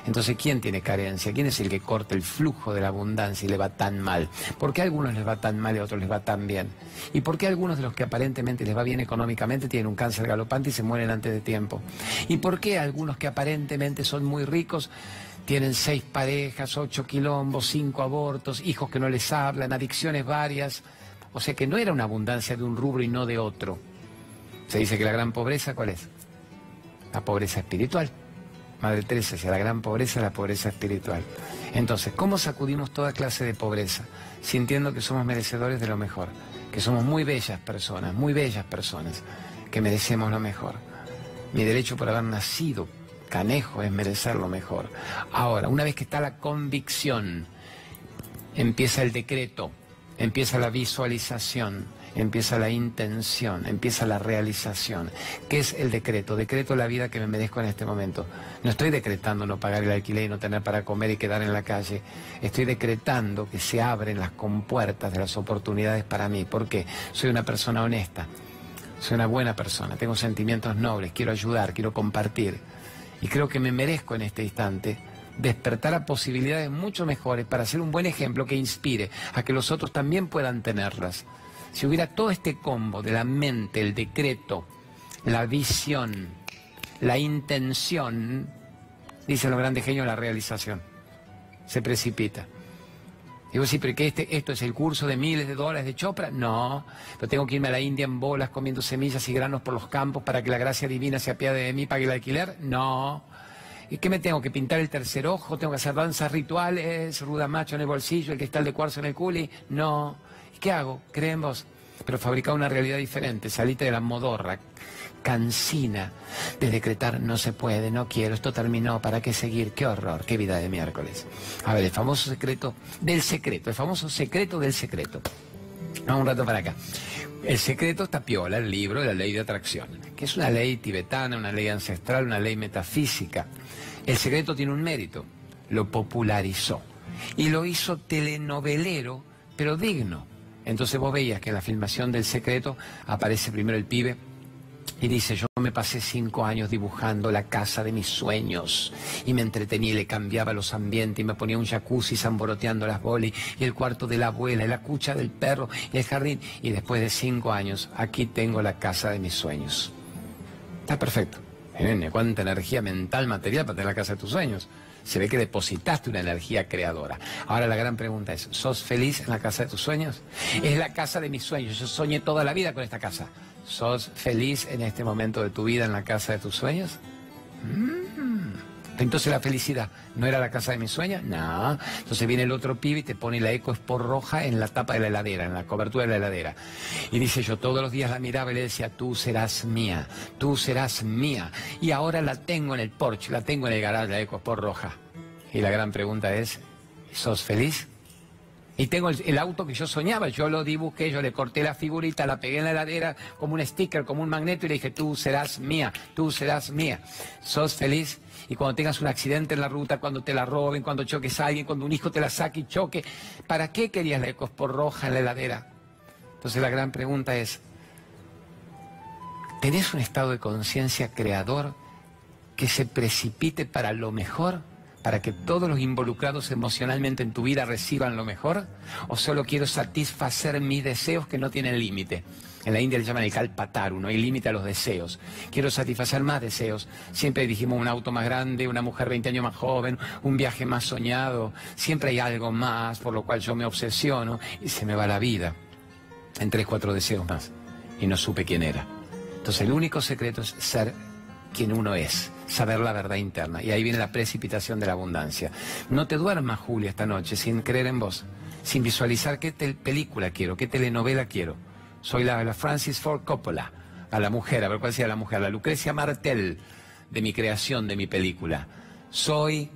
Entonces, ¿quién tiene carencia? ¿Quién es el que corta el flujo de la abundancia y le va tan mal? ¿Por qué a algunos les va tan mal y a otros les va tan bien? ¿Y por qué a algunos de los que aparentemente les va bien económicamente tienen un cáncer galopante y se mueren antes de tiempo? ¿Y por qué algunos que aparentemente son muy ricos tienen seis parejas, ocho quilombos, cinco abortos, hijos que no les hablan, adicciones varias? O sea que no era una abundancia de un rubro y no de otro. Se dice que la gran pobreza, ¿cuál es? La pobreza espiritual. Madre Teresa decía, la gran pobreza es la pobreza espiritual. Entonces, ¿cómo sacudimos toda clase de pobreza? Sintiendo que somos merecedores de lo mejor, que somos muy bellas personas, muy bellas personas, que merecemos lo mejor. Mi derecho por haber nacido canejo es merecer lo mejor. Ahora, una vez que está la convicción, empieza el decreto, empieza la visualización, empieza la intención, empieza la realización. ¿Qué es el decreto? Decreto la vida que me merezco en este momento. No estoy decretando no pagar el alquiler y no tener para comer y quedar en la calle. Estoy decretando que se abren las compuertas de las oportunidades para mí. ¿Por qué? Soy una persona honesta. Soy una buena persona, tengo sentimientos nobles, quiero ayudar, quiero compartir. Y creo que me merezco en este instante despertar a posibilidades mucho mejores para ser un buen ejemplo que inspire a que los otros también puedan tenerlas. Si hubiera todo este combo de la mente, el decreto, la visión, la intención, dicen los grandes genios, la realización. Se precipita. Digo, sí, pero que este, esto es el curso de miles de dólares de Chopra. No, pero tengo que irme a la India en bolas comiendo semillas y granos por los campos para que la gracia divina se apiade de mí, pague el alquiler. No. ¿Y qué me tengo que pintar el tercer ojo? ¿Tengo que hacer danzas rituales? ¿Ruda macho en el bolsillo? ¿El cristal de cuarzo en el culi? No. ¿Qué hago? Creen vos. Pero fabricar una realidad diferente. Salite de la modorra, cansina de decretar no se puede, no quiero, esto terminó, ¿para qué seguir? Qué horror, qué vida de miércoles. A ver, el famoso secreto del secreto, el famoso secreto del secreto. Vamos un rato para acá. El secreto está piola, el libro de la ley de atracción, que es una ley tibetana, una ley ancestral, una ley metafísica. El secreto tiene un mérito, lo popularizó y lo hizo telenovelero, pero digno entonces vos veías que en la filmación del secreto aparece primero el pibe y dice, yo me pasé cinco años dibujando la casa de mis sueños y me entretenía y le cambiaba los ambientes y me ponía un jacuzzi zamboroteando las bolis y el cuarto de la abuela y la cucha del perro y el jardín. Y después de cinco años, aquí tengo la casa de mis sueños. Está perfecto. cuánta energía mental, material para tener la casa de tus sueños se ve que depositaste una energía creadora. Ahora la gran pregunta es, ¿sos feliz en la casa de tus sueños? Es la casa de mis sueños, yo soñé toda la vida con esta casa. ¿Sos feliz en este momento de tu vida en la casa de tus sueños? Mm. Entonces la felicidad no era la casa de mis sueños, no. Entonces viene el otro pibe y te pone la eco por roja en la tapa de la heladera, en la cobertura de la heladera. Y dice yo todos los días la miraba y le decía, tú serás mía, tú serás mía. Y ahora la tengo en el porche, la tengo en el garaje, la eco por roja. Y la gran pregunta es, ¿sos feliz? Y tengo el, auto que yo soñaba, yo lo dibujé, yo le corté la figurita, la pegué en la heladera como un sticker, como un magneto y le dije, tú serás mía, tú serás mía. ¿Sos feliz? Y cuando tengas un accidente en la ruta, cuando te la roben, cuando choques a alguien, cuando un hijo te la saque y choque, ¿para qué querías la por roja en la heladera? Entonces la gran pregunta es, ¿tenés un estado de conciencia creador que se precipite para lo mejor? para que todos los involucrados emocionalmente en tu vida reciban lo mejor? ¿O solo quiero satisfacer mis deseos que no tienen límite? En la India le llaman el kalpataru, no hay límite a los deseos. Quiero satisfacer más deseos. Siempre dijimos un auto más grande, una mujer 20 años más joven, un viaje más soñado. Siempre hay algo más por lo cual yo me obsesiono y se me va la vida en tres, cuatro deseos más. Y no supe quién era. Entonces el único secreto es ser quien uno es, saber la verdad interna. Y ahí viene la precipitación de la abundancia. No te duermas, Julia, esta noche sin creer en vos, sin visualizar qué película quiero, qué telenovela quiero. Soy la, Francis Ford Coppola, a la mujer, a ver cuál sea la mujer, la Lucrecia Martel de mi creación, de mi película. Soy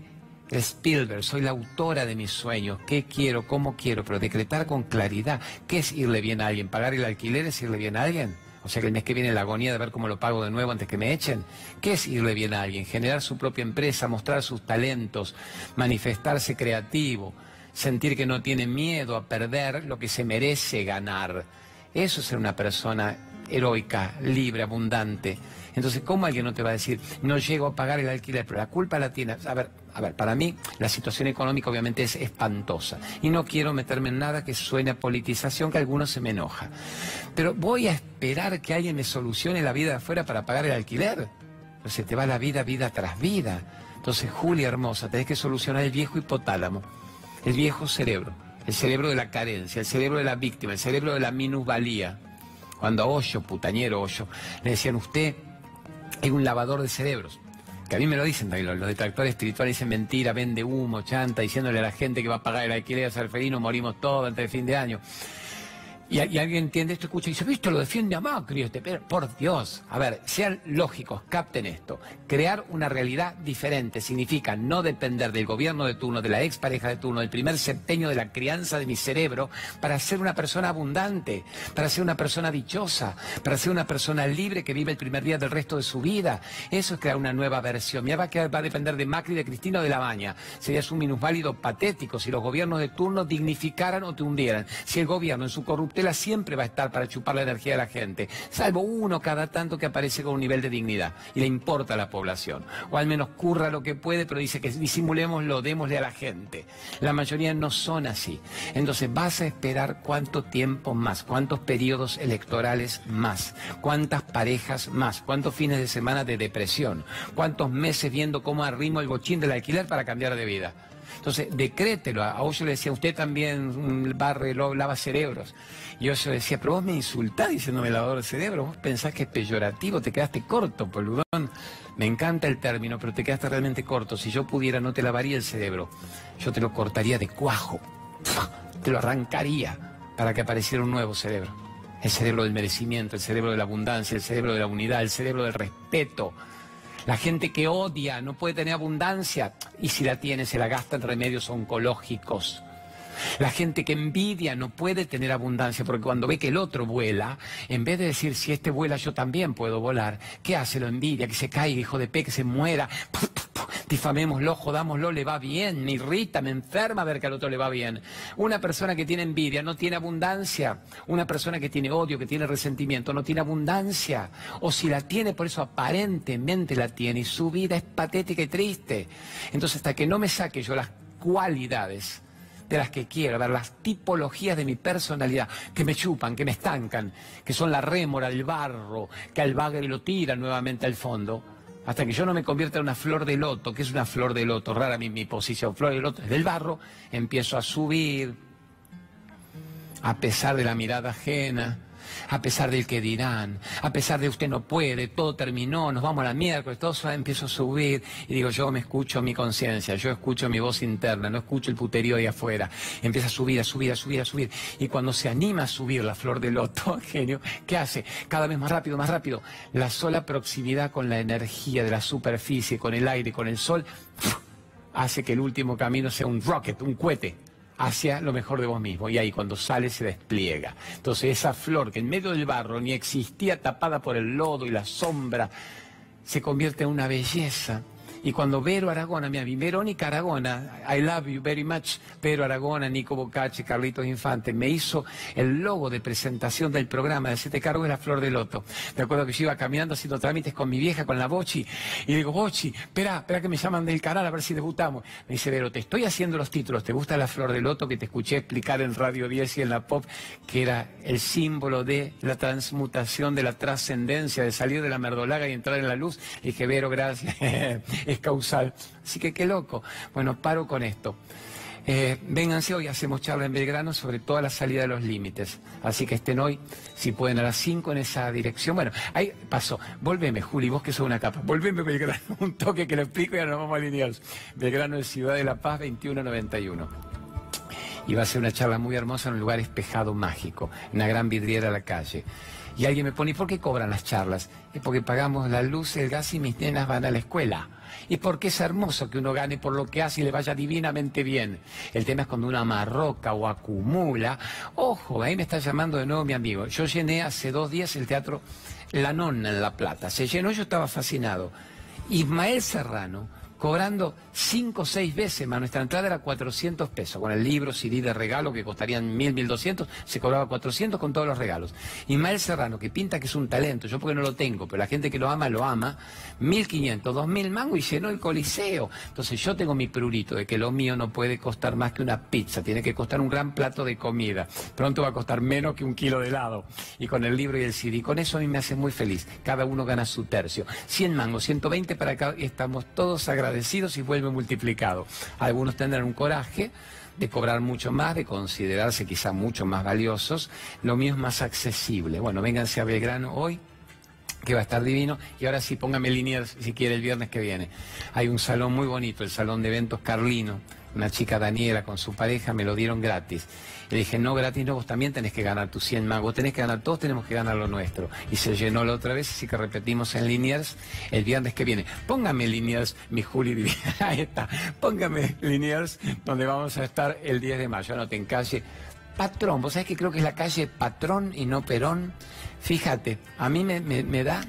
Spielberg, soy la autora de mis sueños, qué quiero, cómo quiero, pero decretar con claridad, ¿qué es irle bien a alguien? ¿Pagar el alquiler es irle bien a alguien? O sea que el mes que viene la agonía de ver cómo lo pago de nuevo antes que me echen. ¿Qué es irle bien a alguien? Generar su propia empresa, mostrar sus talentos, manifestarse creativo. sentir que no tiene miedo a perder lo que se merece ganar. Eso es ser una persona heroica, libre, abundante. Entonces, ¿cómo alguien no te va a decir, no llego a pagar el alquiler? Pero la culpa la tiene. A ver, a ver, para mí la situación económica obviamente es espantosa. Y no quiero meterme en nada que suene a politización, que a algunos se me enoja. Pero voy a esperar que alguien me solucione la vida de afuera para pagar el alquiler. Pues se te va la vida, vida tras vida. Entonces, Julia hermosa, tenés que solucionar el viejo hipotálamo, el viejo cerebro, el cerebro de la carencia, el cerebro de la víctima, el cerebro de la minusvalía. Cuando a Hoyo, putañero Hoyo, le decían, usted es un lavador de cerebros. Que a mí me lo dicen también, los detractores espirituales dicen mentira, vende humo, chanta, diciéndole a la gente que va a pagar el alquiler a ser feliz, morimos todos antes del fin de año. Y, alguien entiende esto, escucha y dice, ¿viste? Lo defiende a Macri. Este, pero, por Dios, a ver, sean lógicos, capten esto. Crear una realidad diferente significa no depender del gobierno de turno, de la expareja de turno, del primer septenio de la crianza de mi cerebro para ser una persona abundante, para ser una persona dichosa, para ser una persona libre que vive el primer día del resto de su vida. Eso es crear una nueva versión. Mira, va a, va a depender de Macri, de Cristina o de La Baña. Sería un minusválido patético si los gobiernos de turno dignificaran o te hundieran. Si el gobierno en su corrupción siempre va a estar para chupar la energía de la gente, salvo uno cada tanto que aparece con un nivel de dignidad y le importa a la población. O al menos curra lo que puede, pero dice que disimulémoslo, démosle a la gente. La mayoría no son así. Entonces vas a esperar cuánto tiempo más, cuántos periodos electorales más, cuántas parejas más, cuántos fines de semana de depresión, cuántos meses viendo cómo arrimo el bochín del alquiler para cambiar de vida. Entonces, decrételo. A Hoyo le decía, usted también barre, lava cerebros. Y yo decía, pero vos me insultás diciéndome lavador de cerebro, vos pensás que es peyorativo, te quedaste corto, poludón. Me encanta el término, pero te quedaste realmente corto. Si yo pudiera, no te lavaría el cerebro. Yo te lo cortaría de cuajo. Te lo arrancaría para que apareciera un nuevo cerebro. El cerebro del merecimiento, el cerebro de la abundancia, el cerebro de la unidad, el cerebro del respeto, la gente que odia no puede tener abundancia y si la tiene se la gasta en remedios oncológicos. La gente que envidia no puede tener abundancia porque cuando ve que el otro vuela, en vez de decir si este vuela yo también puedo volar, ¿qué hace? Lo envidia, que se caiga, hijo de pe, que se muera. Difamémoslo, jodámoslo, le va bien, me irrita, me enferma ver que al otro le va bien. Una persona que tiene envidia no tiene abundancia. Una persona que tiene odio, que tiene resentimiento, no tiene abundancia. O si la tiene, por eso aparentemente la tiene y su vida es patética y triste. Entonces, hasta que no me saque yo las cualidades de las que quiero, ver las tipologías de mi personalidad, que me chupan, que me estancan, que son la rémora, el barro, que al bagre lo tira nuevamente al fondo, hasta que yo no me convierta en una flor de loto, que es una flor de loto, rara mi, mi posición, flor de loto, del barro, empiezo a subir, a pesar de la mirada ajena, a pesar del que dirán, a pesar de usted no puede, todo terminó, nos vamos a la miércoles, todo eso empiezo a subir y digo, yo me escucho mi conciencia, yo escucho mi voz interna, no escucho el puterío ahí afuera. Empieza a subir, a subir, a subir, a subir. Y cuando se anima a subir la flor del loto, genio, ¿qué hace? Cada vez más rápido, más rápido. La sola proximidad con la energía de la superficie, con el aire, con el sol, hace que el último camino sea un rocket, un cohete hacia lo mejor de vos mismo. Y ahí cuando sale se despliega. Entonces esa flor que en medio del barro ni existía tapada por el lodo y la sombra, se convierte en una belleza y cuando Vero Aragona, mi Verónica Aragona, I love you very much, Vero Aragona, Nico Bocacci, Carlitos Infante, me hizo el logo de presentación del programa de Siete Cargos la Flor de Loto. Me acuerdo que yo iba caminando haciendo trámites con mi vieja, con la Bochi, y digo, Bochi, espera, espera que me llaman del canal a ver si debutamos. Me dice, Vero, te estoy haciendo los títulos, ¿te gusta la Flor de Loto que te escuché explicar en Radio 10 y en la Pop, que era el símbolo de la transmutación, de la trascendencia, de salir de la merdolaga y entrar en la luz? Y dije, Vero, gracias. es causal. Así que qué loco. Bueno, paro con esto. Eh, vénganse hoy, hacemos charla en Belgrano sobre toda la salida de los límites. Así que estén hoy, si pueden, a las 5 en esa dirección. Bueno, ahí pasó. Volveme, Juli, vos que sos una capa. Volveme, Belgrano, un toque que lo explico y ahora nos vamos alineados. Belgrano de Ciudad de la Paz, 2191. Y va a ser una charla muy hermosa en un lugar espejado mágico, una gran vidriera a la calle. Y alguien me pone, ¿y por qué cobran las charlas? Es porque pagamos la luz, el gas y mis nenas van a la escuela y porque es hermoso que uno gane por lo que hace y le vaya divinamente bien. El tema es cuando uno amarroca o acumula. Ojo, ahí me está llamando de nuevo mi amigo. Yo llené hace dos días el teatro La Nonna en La Plata. Se llenó, yo estaba fascinado. Ismael Serrano cobrando cinco o seis veces más. Nuestra entrada era 400 pesos, con el libro, CD de regalo que costarían 1000, 1200, se cobraba 400 con todos los regalos. Ismael Serrano, que pinta que es un talento, yo porque no lo tengo, pero la gente que lo ama, lo ama, 1500, 2000 mango y llenó el coliseo. Entonces yo tengo mi prurito de que lo mío no puede costar más que una pizza, tiene que costar un gran plato de comida. Pronto va a costar menos que un kilo de helado. Y con el libro y el CD, con eso a mí me hace muy feliz. Cada uno gana su tercio. 100 mangos, 120 para acá y estamos todos agradecidos y vuelve multiplicado. Algunos tendrán un coraje de cobrar mucho más, de considerarse quizá mucho más valiosos. Lo mío es más accesible. Bueno, vénganse a Belgrano hoy que va a estar divino. Y ahora sí, póngame líneas si quiere el viernes que viene. Hay un salón muy bonito, el salón de eventos Carlino. Una chica Daniela con su pareja me lo dieron gratis. Le dije, no, gratis no, vos también tenés que ganar tus 100 más, vos tenés que ganar, todos tenemos que ganar lo nuestro. Y se llenó la otra vez, así que repetimos en líneas el viernes que viene. Póngame líneas, mi Juli, ahí está, póngame líneas donde vamos a estar el 10 de mayo, no en calle Patrón, vos sabés que creo que es la calle Patrón y no Perón. Fíjate, a mí me, me da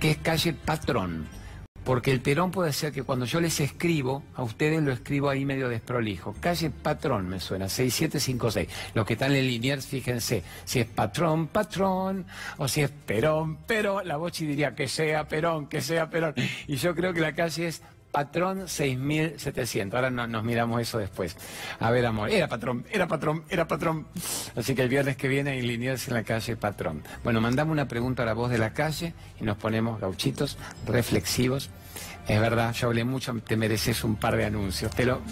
que es calle Patrón. Porque el Perón puede ser que cuando yo les escribo, a ustedes lo escribo ahí medio desprolijo. Calle Patrón me suena, 6756. Los que están en Liniers, fíjense, si es Patrón, Patrón, o si es Perón, pero la Bochi diría que sea Perón, que sea Perón. Y yo creo que la calle es Patrón 6700. Ahora no, nos miramos eso después. A ver, amor, era patrón, era patrón, era patrón. Así que el viernes que viene hay líneas en la calle Patrón. Bueno, mandamos una pregunta a la voz de la calle y nos ponemos gauchitos, reflexivos. Es verdad, yo hablé mucho, te mereces un par de anuncios. Te lo...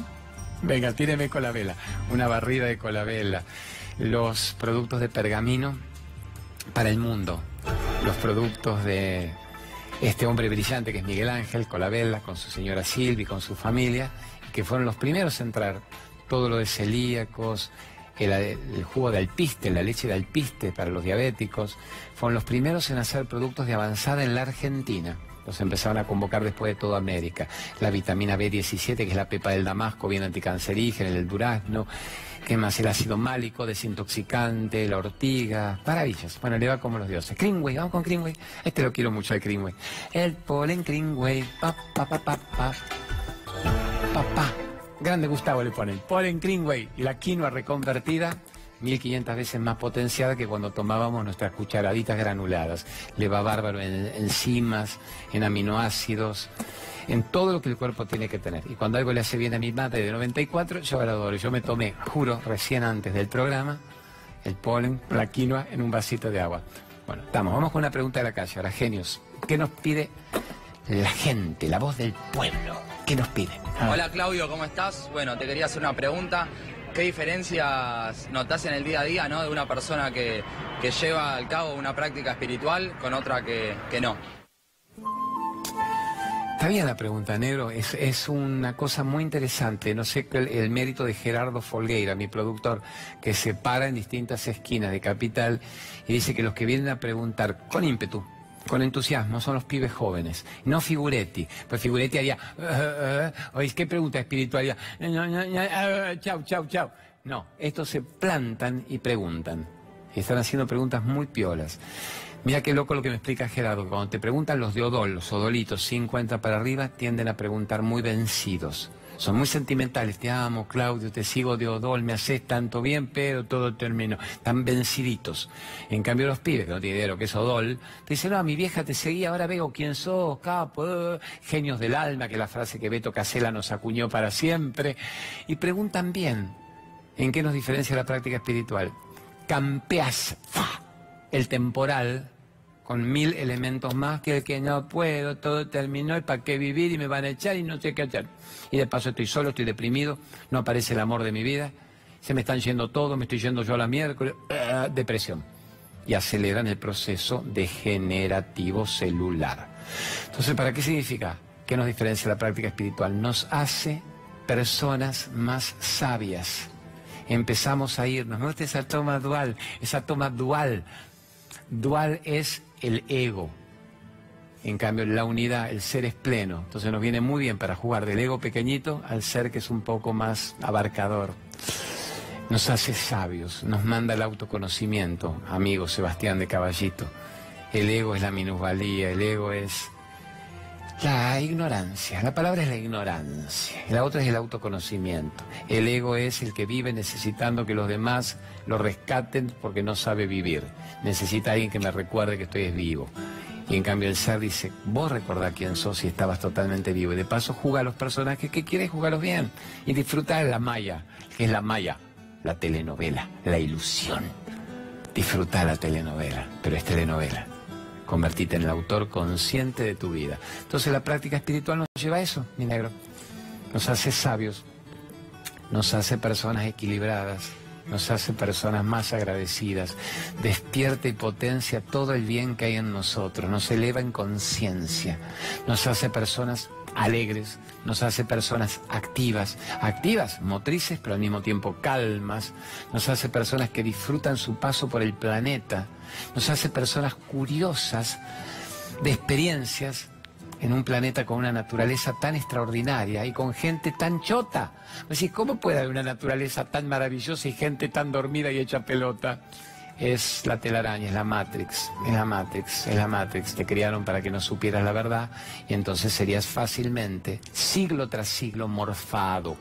Venga, tíreme con la vela. Una barrida de colabela. Los productos de pergamino para el mundo. Los productos de este hombre brillante que es Miguel Ángel Colabella, con su señora Silvi, con su familia, que fueron los primeros a entrar. Todo lo de celíacos, el, jugo de alpiste, la leche de alpiste para los diabéticos, fueron los primeros en hacer productos de avanzada en la Argentina. Los empezaron a convocar después de toda América. La vitamina B17, que es la pepa del damasco, bien anticancerígena, el durazno. ¿Qué más? El ácido málico, desintoxicante, la ortiga. Maravillas. Bueno, le va como los dioses. Greenway, vamos con Greenway. Este lo quiero mucho, el Greenway. El polen Greenway. Pa, pa, pa, pa, pa. Pa, Grande Gustavo le ponen. Polen Greenway. Y la quinoa reconvertida 1500 veces más potenciada que cuando tomábamos nuestras cucharaditas granuladas. Le va bárbaro en enzimas, en aminoácidos, en todo lo que el cuerpo tiene que tener. Y cuando algo le hace bien a mi madre de 94, yo lo adoro. Yo me tomé, juro, recién antes del programa, el polen, la quinoa en un vasito de agua. Bueno, estamos, vamos con una pregunta de la calle. Ahora, genios, ¿qué nos pide la gente, la voz del pueblo? ¿Qué nos pide? Hola Claudio, ¿cómo estás? Bueno, te quería hacer una pregunta. ¿Qué diferencias notas en el día a día ¿no? de una persona que, lleva al cabo una práctica espiritual con otra que, no? Está bien la pregunta, Negro. Es, una cosa muy interesante. No sé el, el mérito de Gerardo Folgueira, mi productor, que se para en distintas esquinas de Capital y dice que los que vienen a preguntar con ímpetu, con entusiasmo son los pibes jóvenes, no Figuretti. Pues Figuretti haría, uh, ¿qué pregunta espiritual? chau, chau, chau. No, estos se plantan y preguntan. Y están haciendo preguntas muy piolas. Mira qué loco lo que me explica Gerardo. Cuando te preguntan los de Odol, los odolitos 50 para arriba, tienden a preguntar muy vencidos son muy sentimentales. Te amo, Claudio, te sigo de Odol, me haces tanto bien, pero todo terminó. Están venciditos. En cambio, los pibes no tienen idea de lo que es Odol, te dicen, no, mi vieja te seguía, ahora veo quién sos, capo, eh, genios del alma, que la frase que Beto Casella nos acuñó para siempre. Y preguntan bien, ¿en qué nos diferencia la práctica espiritual? Campeas, el temporal con mil elementos más que el que no puedo, todo terminó y para qué vivir y me van a echar y no sé qué hacer. Y de paso estoy solo, estoy deprimido, no aparece el amor de mi vida, se me están yendo todo, me estoy yendo yo a la miércoles, ah, depresión. Y aceleran el proceso degenerativo celular. Entonces, ¿para qué significa? ¿Qué nos diferencia la práctica espiritual? Nos hace personas más sabias. Empezamos a irnos. ¿No? esa toma dual, esa toma dual. Dual es el ego. En cambio, la unidad, el ser es pleno. Entonces nos viene muy bien para jugar del ego pequeñito al ser que es un poco más abarcador. Nos hace sabios, nos manda el autoconocimiento, amigo Sebastián de Caballito. El ego es la minusvalía, el ego es La ignorancia, la palabra es la ignorancia, la otra es el autoconocimiento. El ego es el que vive necesitando que los demás lo rescaten porque no sabe vivir. Necesita alguien que me recuerde que estoy vivo. Y en cambio el ser dice, vos recordá quién sos y estabas totalmente vivo. Y de paso juega a los personajes que quieres jugarlos bien. Y disfrutar la maya, que es la maya, la telenovela, la ilusión. Disfrutar la telenovela, pero es telenovela. Convertirte en el autor consciente de tu vida. Entonces la práctica espiritual nos lleva a eso, mi negro. Nos hace sabios, nos hace personas equilibradas, nos hace personas más agradecidas, despierta y potencia todo el bien que hay en nosotros, nos eleva en conciencia, nos hace personas alegres, nos hace personas activas, activas, motrices, pero al mismo tiempo calmas, nos hace personas que disfrutan su paso por el planeta, nos hace personas curiosas de experiencias en un planeta con una naturaleza tan extraordinaria y con gente tan chota. Decís, ¿cómo puede haber una naturaleza tan maravillosa y gente tan dormida y hecha pelota? Es la telaraña, es la Matrix, es la Matrix, es la Matrix. Te criaron para que no supieras la verdad y entonces serías fácilmente, siglo tras siglo, morfado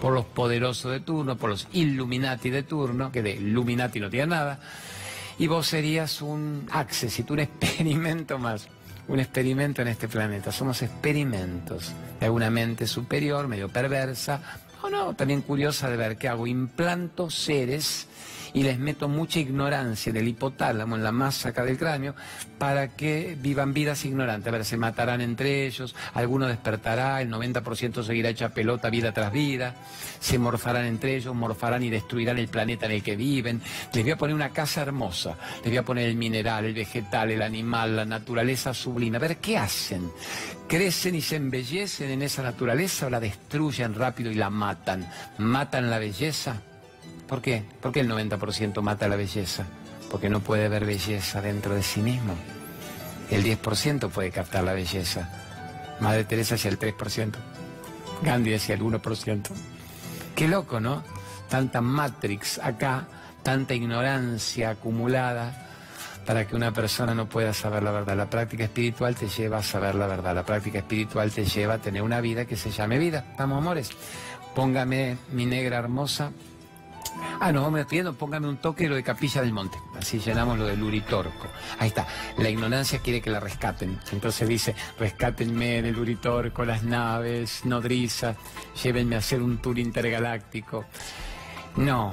por los poderosos de turno, por los Illuminati de turno, que de Illuminati no tiene nada, y vos serías un accesito, un experimento más, un experimento en este planeta. Somos experimentos de una mente superior, medio perversa, o no, también curiosa de ver qué hago. Implanto seres y les meto mucha ignorancia en el hipotálamo, en la masa acá del cráneo, para que vivan vidas ignorantes. A ver, se matarán entre ellos, alguno despertará, el 90% seguirá hecha pelota vida tras vida, se morfarán entre ellos, morfarán y destruirán el planeta en el que viven. Les voy a poner una casa hermosa, les voy a poner el mineral, el vegetal, el animal, la naturaleza sublime. A ver, ¿qué hacen? ¿Crecen y se embellecen en esa naturaleza o la destruyen rápido y la matan? ¿Matan la belleza? ¿Por qué? ¿Por qué el 90% mata la belleza? Porque no puede ver belleza dentro de sí mismo. El 10% puede captar la belleza. Madre Teresa hacia el 3%. Gandhi hacia el 1%. Qué loco, ¿no? Tanta matrix acá, tanta ignorancia acumulada para que una persona no pueda saber la verdad. La práctica espiritual te lleva a saber la verdad. La práctica espiritual te lleva a tener una vida que se llame vida. Vamos, amores. Póngame mi negra hermosa Ah, no, me pidiendo, póngame un toque lo de Capilla del Monte. Así llenamos lo del Uritorco. Ahí está. La ignorancia quiere que la rescaten. Entonces dice, rescátenme del Uritorco, las naves, nodrizas, llévenme a hacer un tour intergaláctico. No,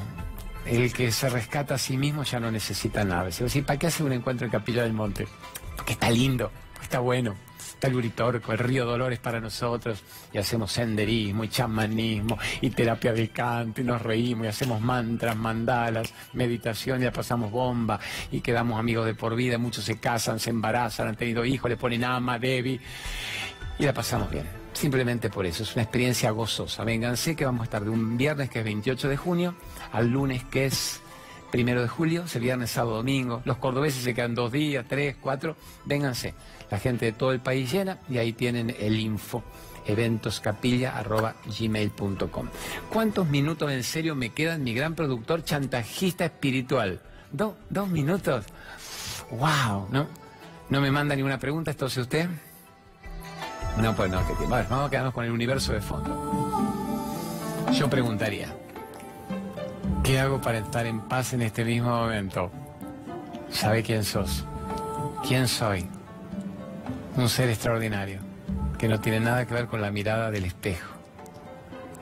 el que se rescata a sí mismo ya no necesita naves. ¿para qué hace un encuentro en Capilla del Monte? Porque está lindo, está bueno está el río Dolores para nosotros, y hacemos senderismo y chamanismo y terapia de canto y nos reímos y hacemos mantras, mandalas, meditación y la pasamos bomba y quedamos amigos de por vida, muchos se casan, se embarazan, han tenido hijos, le ponen ama, Debbie y la pasamos bien. Simplemente por eso, es una experiencia gozosa. Vénganse que vamos a estar de un viernes que es 28 de junio al lunes que es primero de julio, ese viernes, sábado, domingo. Los cordobeses se quedan dos días, tres, cuatro. Vénganse. La gente de todo el país llena y ahí tienen el info eventoscapilla.gmail.com. ¿Cuántos minutos en serio me quedan, mi gran productor chantajista espiritual? ¿Dos, dos minutos? ¡Wow! ¿No? ¿No me manda ninguna pregunta entonces usted? No, pues no, que vamos a quedarnos con el universo de fondo. Yo preguntaría, ¿qué hago para estar en paz en este mismo momento? ¿Sabe quién sos? ¿Quién soy? un ser extraordinario, que no tiene nada que ver con la mirada del espejo,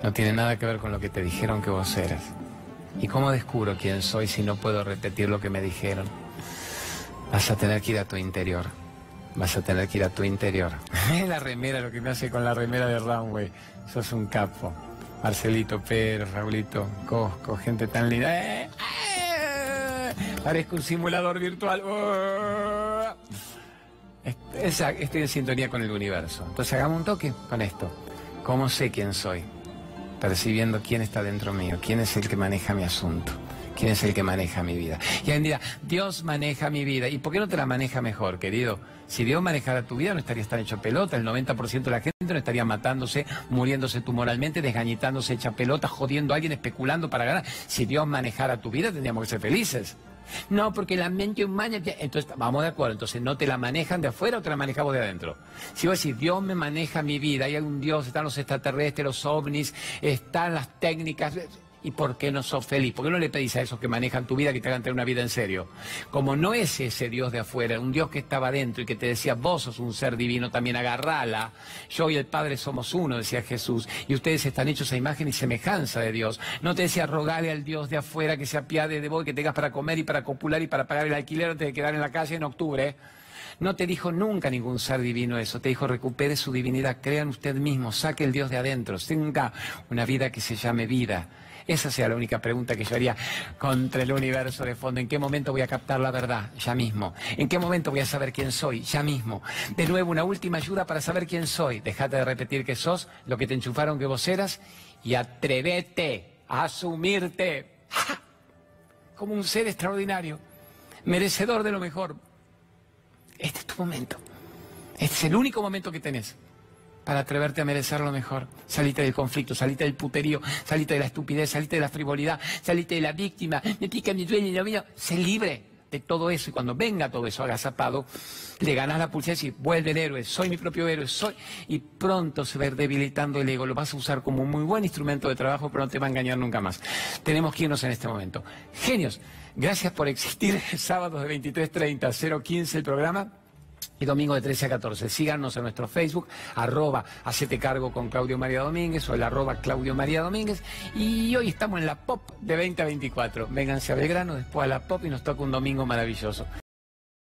no tiene nada que ver con lo que te dijeron que vos eras. ¿Y cómo descubro quién soy si no puedo repetir lo que me dijeron? Vas a tener que ir a tu interior. Vas a tener que ir a tu interior. la remera, lo que me hace con la remera de Runway. Sos un capo. Marcelito Pérez, Raulito Cosco, gente tan linda. ¡Eh! ¡Eh! Parezco un simulador virtual. ¡Oh! estoy en sintonía con el universo. Entonces hagamos un toque con esto. ¿Cómo sé quién soy? Percibiendo quién está dentro mío, quién es el que maneja mi asunto, quién es el que maneja mi vida. Y alguien dirá, Dios maneja mi vida. ¿Y por qué no te la maneja mejor, querido? Si Dios manejara tu vida, no estarías tan hecho pelota. El 90% de la gente no estaría matándose, muriéndose tumoralmente, desgañitándose, hecha pelota, jodiendo a alguien, especulando para ganar. Si Dios manejara tu vida, tendríamos que ser felices. No, porque la mente humana... Entonces, vamos de acuerdo. Entonces, ¿no te la manejan de afuera o te la manejamos de adentro? Si vos decís, Dios me maneja mi vida, hay un Dios, están los extraterrestres, los ovnis, están las técnicas... ¿Y por qué no sos feliz? ¿Por qué no le pedís a esos que manejan tu vida que te hagan tener una vida en serio? Como no es ese Dios de afuera, un Dios que estaba dentro y que te decía, vos sos un ser divino, también agarrala. Yo y el Padre somos uno, decía Jesús. Y ustedes están hechos a imagen y semejanza de Dios. No te decía, rogale al Dios de afuera que se apiade de vos, que tengas para comer y para copular y para pagar el alquiler antes de quedar en la calle en octubre. No te dijo nunca ningún ser divino eso, te dijo recupere su divinidad, crean usted mismo, saque el Dios de adentro, tenga una vida que se llame vida. Esa sea la única pregunta que yo haría contra el universo de fondo. ¿En qué momento voy a captar la verdad? Ya mismo. ¿En qué momento voy a saber quién soy? Ya mismo. De nuevo, una última ayuda para saber quién soy. Dejate de repetir que sos lo que te enchufaron que vos eras y atrevete a asumirte como un ser extraordinario, merecedor de lo mejor. Este es tu momento. Este es el único momento que tenés para atreverte a merecer lo mejor. Salite del conflicto, salite del puterío, salite de la estupidez, salite de la frivolidad, salite de la víctima, me pica mi dueño y lo mío. Sé libre de todo eso y cuando venga todo eso agazapado, le ganas la pulsera y decís, vuelve el héroe, soy mi propio héroe, soy. Y pronto se va a ir debilitando el ego, lo vas a usar como un muy buen instrumento de trabajo, pero no te va a engañar nunca más. Tenemos que irnos en este momento. Genios, gracias por existir. Sábados de 23.30, 015 el programa y domingo de 13 a 14. Síganos en nuestro Facebook, arroba Hacete Cargo con Claudio María Domínguez o el arroba Claudio María Domínguez. Y hoy estamos en la POP de 20 a 24. Vénganse a Belgrano, después a la POP y nos toca un domingo maravilloso.